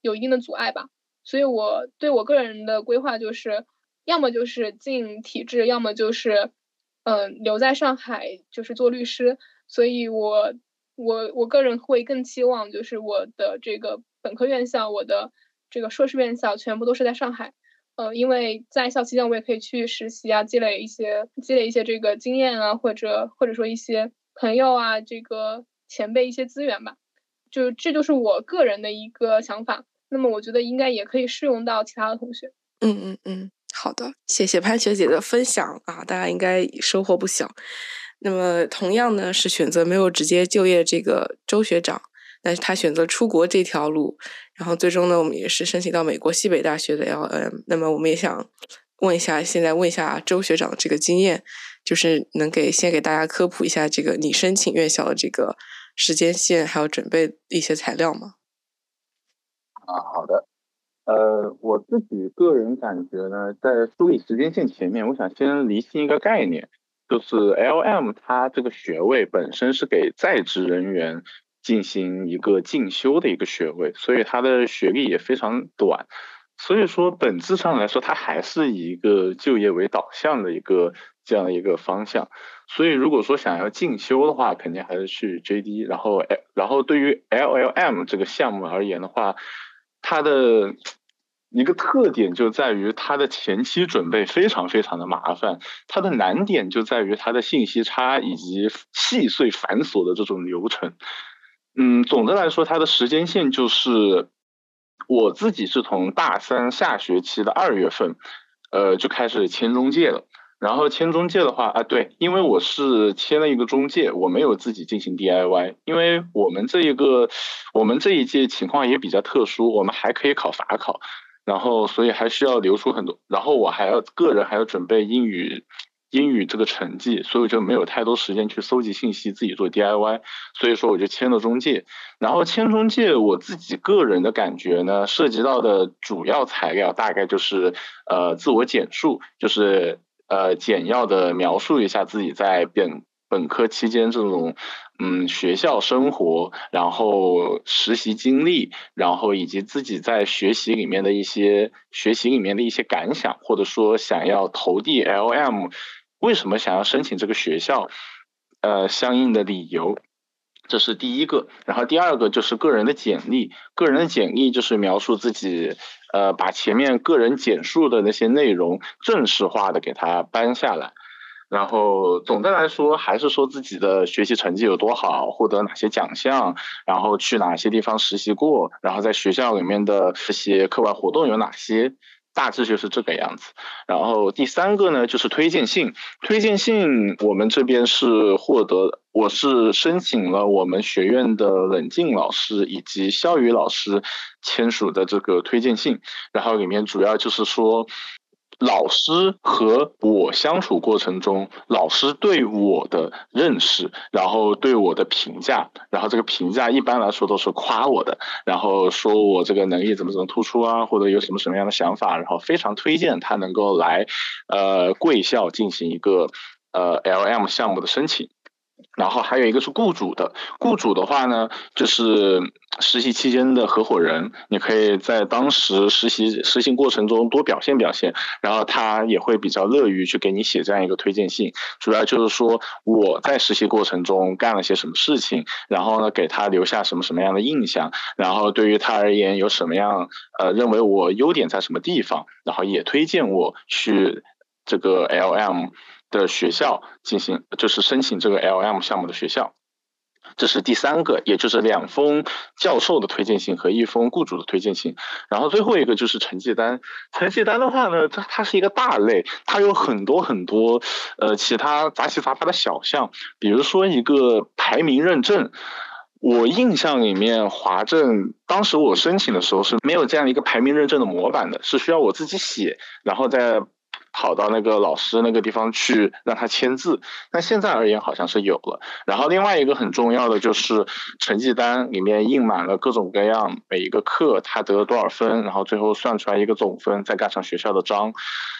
[SPEAKER 4] 有一定的阻碍吧。所以我对我个人的规划就是。要么就是进体制，要么就是，嗯，留在上海就是做律师。所以，我我我个人会更期望，就是我的这个本科院校，我的这个硕士院校全部都是在上海。呃，因为在校期间我也可以去实习啊，积累一些积累一些这个经验啊，或者或者说一些朋友啊，这个前辈一些资源吧。就这就是我个人的一个想法。那么，我觉得应该也可以适用到其他的同学。
[SPEAKER 1] 嗯嗯嗯。好的，谢谢潘学姐的分享啊，大家应该收获不小。那么，同样呢是选择没有直接就业这个周学长，但是他选择出国这条路，然后最终呢，我们也是申请到美国西北大学的 L.M。那么，我们也想问一下，现在问一下周学长这个经验，就是能给先给大家科普一下这个你申请院校的这个时间线，还有准备一些材料吗？
[SPEAKER 3] 啊，好的。呃，我自己个人感觉呢，在梳理时间线前面，我想先厘清一个概念，就是 L.M. 它这个学位本身是给在职人员进行一个进修的一个学位，所以他的学历也非常短，所以说本质上来说，它还是以一个就业为导向的一个这样的一个方向。所以如果说想要进修的话，肯定还是去 J.D.，然后然后对于 L.L.M. 这个项目而言的话。它的 一个特点就在于它的前期准备非常非常的麻烦，它的难点就在于它的信息差以及细碎繁琐的这种流程。嗯，总的来说，它的时间线就是我自己是从大三下学期的二月份，呃，就开始签中介了。然后签中介的话啊，对，因为我是签了一个中介，我没有自己进行 DIY，因为我们这一个，我们这一届情况也比较特殊，我们还可以考法考，然后所以还需要留出很多，然后我还要个人还要准备英语，英语这个成绩，所以就没有太多时间去搜集信息，自己做 DIY，所以说我就签了中介，然后签中介，我自己个人的感觉呢，涉及到的主要材料大概就是呃自我简述，就是。呃，简要的描述一下自己在本本科期间这种嗯学校生活，然后实习经历，然后以及自己在学习里面的一些学习里面的一些感想，或者说想要投递 L.M. 为什么想要申请这个学校，呃，相应的理由。这是第一个，然后第二个就是个人的简历，个人的简历就是描述自己，呃，把前面个人简述的那些内容正式化的给它搬下来，然后总的来说还是说自己的学习成绩有多好，获得哪些奖项，然后去哪些地方实习过，然后在学校里面的这些课外活动有哪些。大致就是这个样子，然后第三个呢就是推荐信，推荐信我们这边是获得，我是申请了我们学院的冷静老师以及肖宇老师签署的这个推荐信，然后里面主要就是说。老师和我相处过程中，老师对我的认识，然后对我的评价，然后这个评价一般来说都是夸我的，然后说我这个能力怎么怎么突出啊，或者有什么什么样的想法，然后非常推荐他能够来，呃，贵校进行一个呃 L M 项目的申请。然后还有一个是雇主的，雇主的话呢，就是实习期间的合伙人，你可以在当时实习实习过程中多表现表现，然后他也会比较乐于去给你写这样一个推荐信，主要就是说我在实习过程中干了些什么事情，然后呢给他留下什么什么样的印象，然后对于他而言有什么样呃认为我优点在什么地方，然后也推荐我去这个 L M。的学校进行就是申请这个 L M 项目的学校，这是第三个，也就是两封教授的推荐信和一封雇主的推荐信。然后最后一个就是成绩单。成绩单的话呢，它它是一个大类，它有很多很多呃其他杂七杂八的小项，比如说一个排名认证。我印象里面，华政当时我申请的时候是没有这样一个排名认证的模板的，是需要我自己写，然后再。跑到那个老师那个地方去让他签字，那现在而言好像是有了。然后另外一个很重要的就是成绩单里面印满了各种各样每一个课他得了多少分，然后最后算出来一个总分，再盖上学校的章。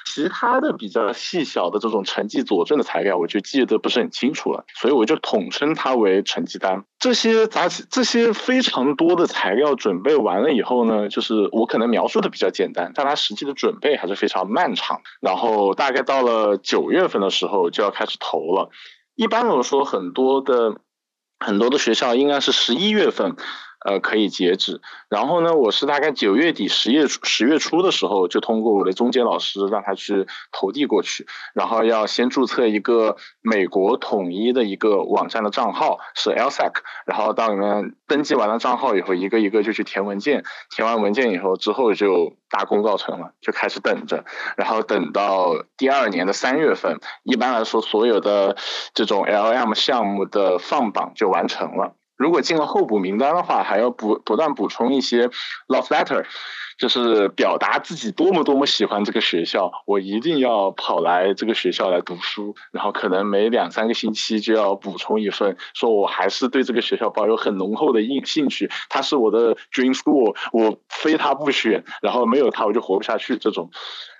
[SPEAKER 3] 其他的比较细小的这种成绩佐证的材料，我就记得不是很清楚了，所以我就统称它为成绩单。这些杂这些非常多的材料准备完了以后呢，就是我可能描述的比较简单，但它实际的准备还是非常漫长。然后大概到了九月份的时候就要开始投了。一般来说，很多的很多的学校应该是十一月份。呃，可以截止。然后呢，我是大概九月底、十月初、十月初的时候，就通过我的中介老师让他去投递过去。然后要先注册一个美国统一的一个网站的账号，是 LSEC。然后到里面登记完了账号以后，一个一个就去填文件。填完文件以后，之后就大功告成了，就开始等着。然后等到第二年的三月份，一般来说，所有的这种 LM 项目的放榜就完成了。如果进了候补名单的话，还要补不断补充一些 love letter，就是表达自己多么多么喜欢这个学校，我一定要跑来这个学校来读书。然后可能每两三个星期就要补充一份，说我还是对这个学校抱有很浓厚的兴兴趣，它是我的 dream school，我非它不选，然后没有它我就活不下去这种。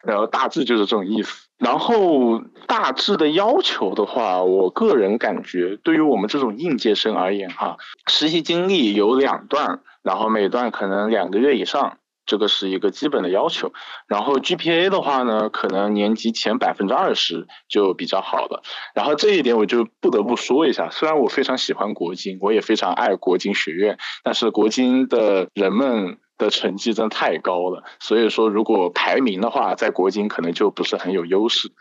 [SPEAKER 3] 然后大致就是这种意思。然后大致的要求的话，我个人感觉，对于我们这种应届生而言，哈，实习经历有两段，然后每段可能两个月以上，这个是一个基本的要求。然后 GPA 的话呢，可能年级前百分之二十就比较好了。然后这一点我就不得不说一下，虽然我非常喜欢国金，我也非常爱国金学院，但是国金的人们。的成绩真的太高了，所以说如果排名的话，在国金可能就不是很有优势。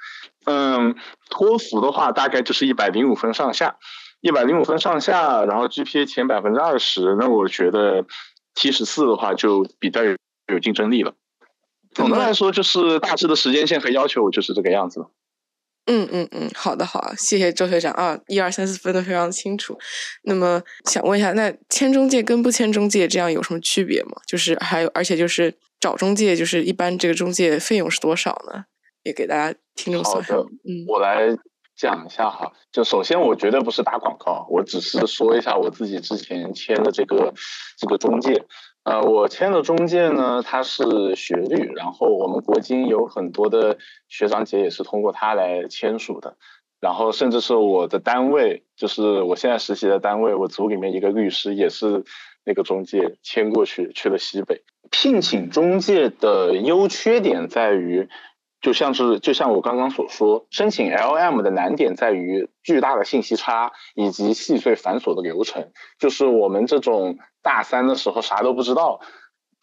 [SPEAKER 3] 嗯，托福的话大概就是一百零五分上下，一百零五分上下，然后 GPA 前百分之二十，那我觉得 T 十四的话就比较有有竞争力了。总的来说，就是大致的时间线和要求就是这个样子。
[SPEAKER 1] 嗯嗯嗯，好的好，谢谢周学长啊，一二三四分的非常清楚。那么想问一下，那签中介跟不签中介这样有什么区别吗？就是还有，而且就是找中介，就是一般这个中介费用是多少呢？也给大家听众说。
[SPEAKER 3] 好的，嗯，我来讲一下哈。就首先，我绝对不是打广告，我只是说一下我自己之前签的这个这个中介。呃，我签的中介呢，他是学律，然后我们国金有很多的学长姐也是通过他来签署的，然后甚至是我的单位，就是我现在实习的单位，我组里面一个律师也是那个中介签过去去了西北。聘请中介的优缺点在于。就像是就像我刚刚所说，申请 LM 的难点在于巨大的信息差以及细碎繁琐的流程。就是我们这种大三的时候啥都不知道，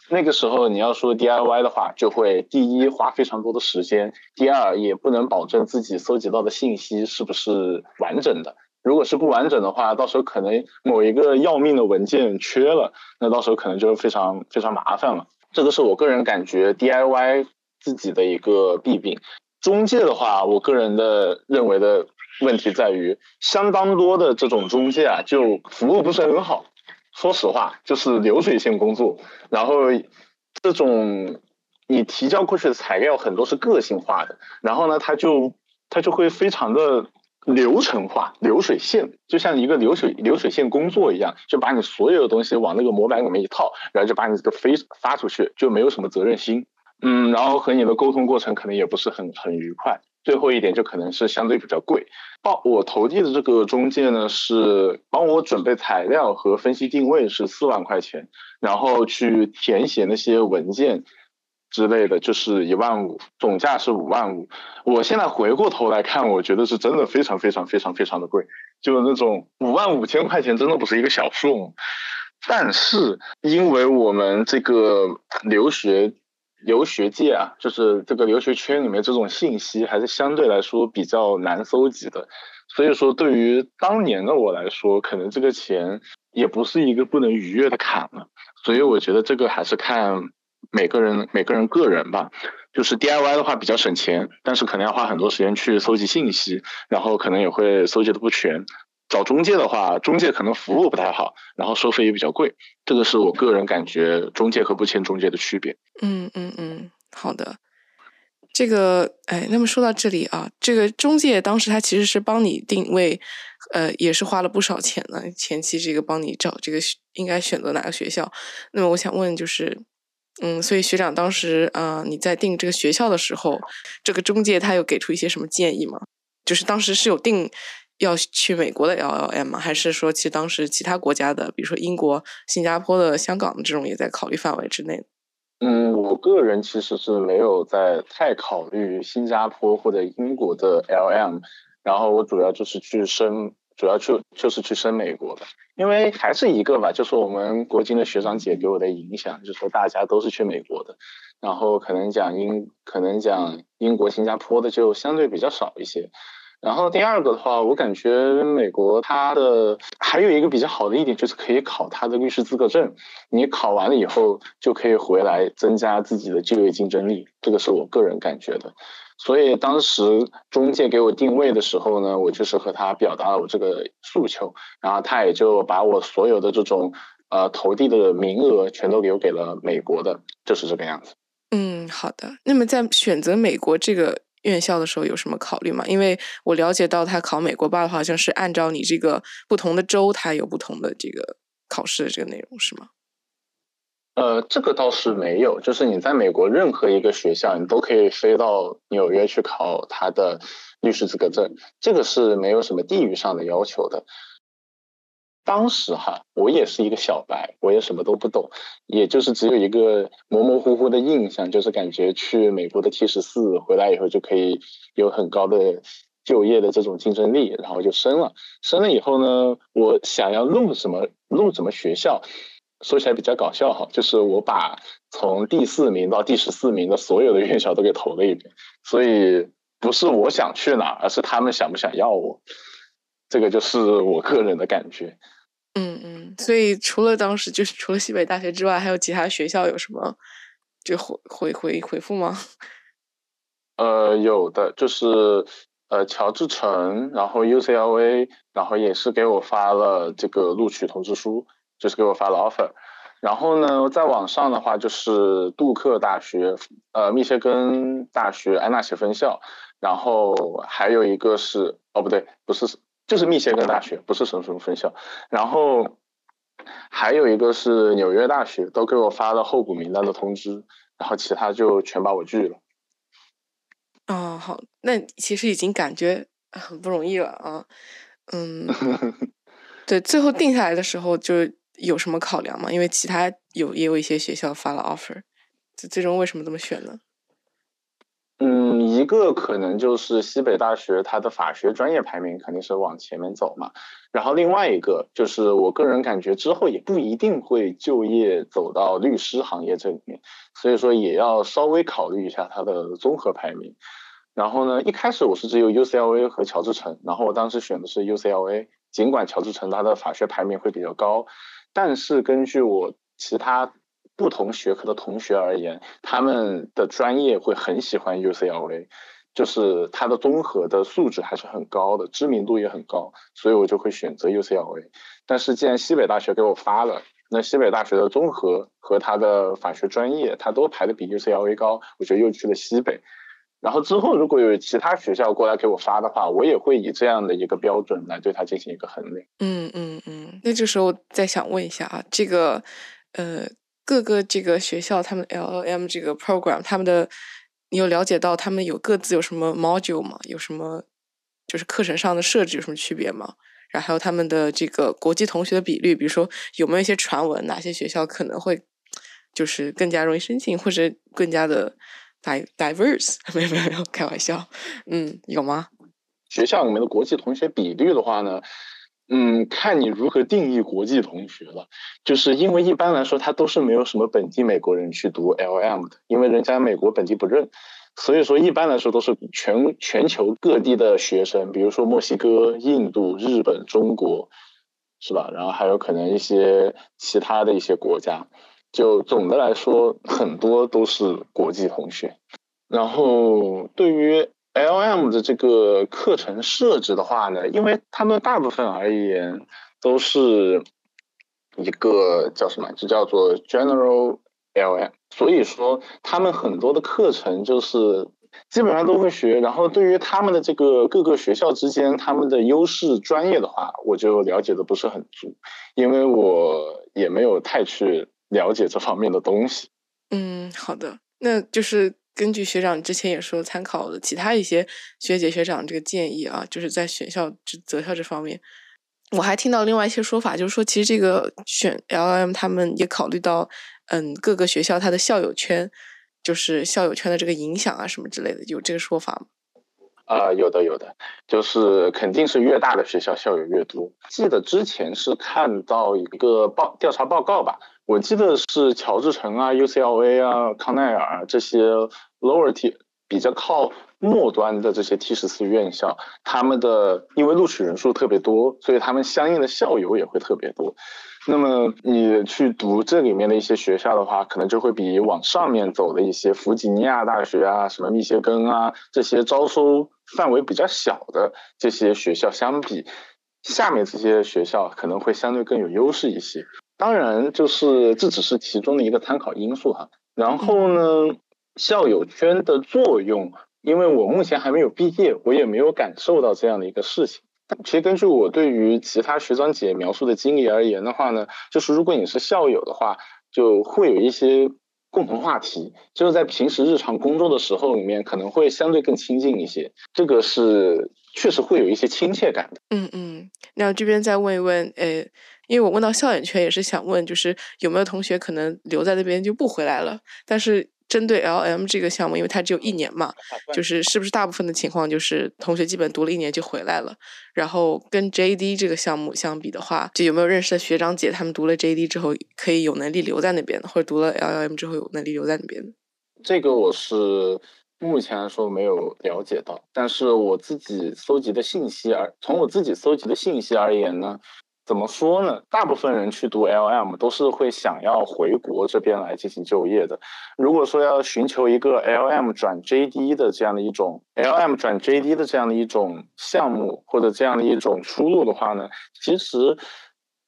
[SPEAKER 3] 那个时候你要说 DIY 的话，就会第一花非常多的时间，第二也不能保证自己搜集到的信息是不是完整的。如果是不完整的话，到时候可能某一个要命的文件缺了，那到时候可能就非常非常麻烦了。这个是我个人感觉 DIY。自己的一个弊病，中介的话，我个人的认为的问题在于，相当多的这种中介啊，就服务不是很好。说实话，就是流水线工作，然后这种你提交过去的材料很多是个性化的，然后呢，他就他就会非常的流程化、流水线，就像一个流水流水线工作一样，就把你所有的东西往那个模板里面一套，然后就把你这个飞发出去，就没有什么责任心。嗯，然后和你的沟通过程可能也不是很很愉快。最后一点就可能是相对比较贵。报我投递的这个中介呢，是帮我准备材料和分析定位是四万块钱，然后去填写那些文件之类的，就是一万五，总价是五万五。我现在回过头来看，我觉得是真的非常非常非常非常的贵，就那种五万五千块钱真的不是一个小数目。但是因为我们这个留学。留学界啊，就是这个留学圈里面这种信息还是相对来说比较难搜集的，所以说对于当年的我来说，可能这个钱也不是一个不能逾越的坎了。所以我觉得这个还是看每个人每个人个人吧。就是 DIY 的话比较省钱，但是可能要花很多时间去搜集信息，然后可能也会搜集的不全。找中介的话，中介可能服务不太好，然后收费也比较贵，这个是我个人感觉中介和不签中介的区别。
[SPEAKER 1] 嗯嗯嗯，好的。这个哎，那么说到这里啊，这个中介当时他其实是帮你定位，呃，也是花了不少钱呢。前期这个帮你找这个应该选择哪个学校。那么我想问就是，嗯，所以学长当时啊，你在定这个学校的时候，这个中介他有给出一些什么建议吗？就是当时是有定要去美国的 LLM 吗？还是说其实当时其他国家的，比如说英国、新加坡的、香港的这种也在考虑范围之内？
[SPEAKER 3] 嗯，我个人其实是没有在太考虑新加坡或者英国的 LM，然后我主要就是去升，主要去就是去升美国的，因为还是一个吧，就是我们国金的学长姐给我的影响，就是说大家都是去美国的，然后可能讲英，可能讲英国、新加坡的就相对比较少一些。然后第二个的话，我感觉美国它的还有一个比较好的一点就是可以考它的律师资格证，你考完了以后就可以回来增加自己的就业竞争力，这个是我个人感觉的。所以当时中介给我定位的时候呢，我就是和他表达了我这个诉求，然后他也就把我所有的这种呃投递的名额全都留给了美国的，就是这个样子。
[SPEAKER 1] 嗯，好的。那么在选择美国这个。院校的时候有什么考虑吗？因为我了解到他考美国吧，好像是按照你这个不同的州，它有不同的这个考试的这个内容，是吗？
[SPEAKER 3] 呃，这个倒是没有，就是你在美国任何一个学校，你都可以飞到纽约去考他的律师资格证，这个是没有什么地域上的要求的。当时哈，我也是一个小白，我也什么都不懂，也就是只有一个模模糊糊的印象，就是感觉去美国的 T 十四回来以后就可以有很高的就业的这种竞争力，然后就升了。升了以后呢，我想要录什么录什么学校，说起来比较搞笑哈，就是我把从第四名到第十四名的所有的院校都给投了一遍，所以不是我想去哪，而是他们想不想要我。这个就是我个人的感觉，
[SPEAKER 1] 嗯嗯，所以除了当时就是除了西北大学之外，还有其他学校有什么就回回回回复吗？
[SPEAKER 3] 呃，有的就是呃乔治城，然后 UCLA，然后也是给我发了这个录取通知书，就是给我发了 offer。然后呢，在网上的话就是杜克大学，呃，密歇根大学安纳西分校，然后还有一个是哦不对，不是。就是密歇根大学，不是什么什么分校，然后还有一个是纽约大学，都给我发了候补名单的通知，然后其他就全把我拒了。
[SPEAKER 1] 哦，好，那其实已经感觉很不容易了啊。嗯，对，最后定下来的时候就有什么考量吗？因为其他有也有一些学校发了 offer，最最终为什么这么选呢？
[SPEAKER 3] 嗯，一个可能就是西北大学它的法学专业排名肯定是往前面走嘛，然后另外一个就是我个人感觉之后也不一定会就业走到律师行业这里面，所以说也要稍微考虑一下它的综合排名。然后呢，一开始我是只有 UCLA 和乔治城，然后我当时选的是 UCLA，尽管乔治城它的法学排名会比较高，但是根据我其他。不同学科的同学而言，他们的专业会很喜欢 UCLA，就是它的综合的素质还是很高的，知名度也很高，所以我就会选择 UCLA。但是既然西北大学给我发了，那西北大学的综合和它的法学专业，它都排的比 UCLA 高，我就又去了西北。然后之后如果有其他学校过来给我发的话，我也会以这样的一个标准来对它进行一个衡量。
[SPEAKER 1] 嗯嗯嗯，那这时候再想问一下啊，这个呃。各个这个学校，他们 L O M 这个 program，他们的你有了解到他们有各自有什么 module 吗？有什么就是课程上的设置有什么区别吗？然后还有他们的这个国际同学的比率，比如说有没有一些传闻，哪些学校可能会就是更加容易申请，或者更加的 diverse？没有没有，开玩笑，嗯，有吗？
[SPEAKER 3] 学校里面的国际同学比率的话呢？嗯，看你如何定义国际同学了，就是因为一般来说，他都是没有什么本地美国人去读 LM 的，因为人家美国本地不认，所以说一般来说都是全全球各地的学生，比如说墨西哥、印度、日本、中国，是吧？然后还有可能一些其他的一些国家，就总的来说，很多都是国际同学。然后对于 L M 的这个课程设置的话呢，因为他们大部分而言都是一个叫什么，就叫做 General L M，所以说他们很多的课程就是基本上都会学。然后对于他们的这个各个学校之间他们的优势专业的话，我就了解的不是很足，因为我也没有太去了解这方面的东西。
[SPEAKER 1] 嗯，好的，那就是。根据学长之前也说，参考了其他一些学姐学长这个建议啊，就是在选校这择校这方面，我还听到另外一些说法，就是说其实这个选 L M 他们也考虑到，嗯，各个学校它的校友圈，就是校友圈的这个影响啊什么之类的，有这个说法吗？
[SPEAKER 3] 啊，有的有的，就是肯定是越大的学校校友越多。记得之前是看到一个报调查报告吧。我记得是乔治城啊、UCLA 啊、康奈尔这些 lower T 比较靠末端的这些 T 十四院校，他们的因为录取人数特别多，所以他们相应的校友也会特别多。那么你去读这里面的一些学校的话，可能就会比往上面走的一些弗吉尼亚大学啊、什么密歇根啊这些招收范围比较小的这些学校相比，下面这些学校可能会相对更有优势一些。当然，就是这只是其中的一个参考因素哈。然后呢，校友圈的作用，因为我目前还没有毕业，我也没有感受到这样的一个事情。但其实根据我对于其他学长姐描述的经历而言的话呢，就是如果你是校友的话，就会有一些共同话题，就是在平时日常工作的时候里面，可能会相对更亲近一些。这个是确实会有一些亲切感的。
[SPEAKER 1] 嗯嗯，那这边再问一问，呃。因为我问到校园圈，也是想问，就是有没有同学可能留在那边就不回来了？但是针对 L M 这个项目，因为它只有一年嘛，就是是不是大部分的情况就是同学基本读了一年就回来了？然后跟 J D 这个项目相比的话，就有没有认识的学长姐他们读了 J D 之后可以有能力留在那边的，或者读了 L M 之后有能力留在那边的？
[SPEAKER 3] 这个我是目前来说没有了解到，但是我自己搜集的信息而从我自己搜集的信息而言呢？怎么说呢？大部分人去读 L M 都是会想要回国这边来进行就业的。如果说要寻求一个 L M 转 J D 的这样的一种 L M 转 J D 的这样的一种项目或者这样的一种出路的话呢，其实，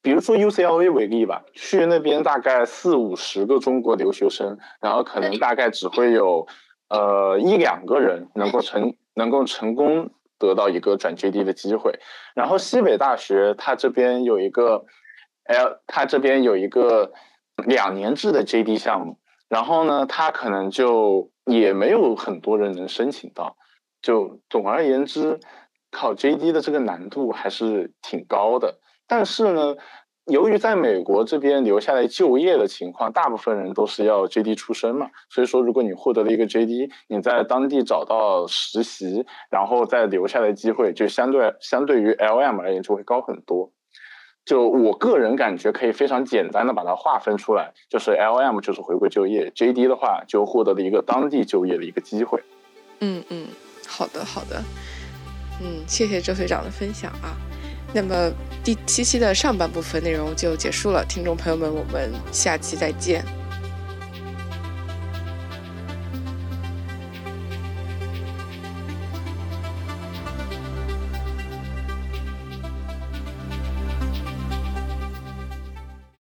[SPEAKER 3] 比如说 U C L A 为例吧，去那边大概四五十个中国留学生，然后可能大概只会有呃一两个人能够成能够成功。得到一个转 JD 的机会，然后西北大学它这边有一个 L，它这边有一个两年制的 JD 项目，然后呢，它可能就也没有很多人能申请到，就总而言之，考 JD 的这个难度还是挺高的，但是呢。由于在美国这边留下来就业的情况，大部分人都是要 JD 出身嘛，所以说如果你获得了一个 JD，你在当地找到实习，然后再留下来机会，就相对相对于 LM 而言就会高很多。就我个人感觉，可以非常简单的把它划分出来，就是 LM 就是回归就业，JD 的话就获得了一个当地就业的一个机会。
[SPEAKER 1] 嗯嗯，好的好的，嗯，谢谢周学长的分享啊。那么第七期的上半部分内容就结束了，听众朋友们，我们下期再见。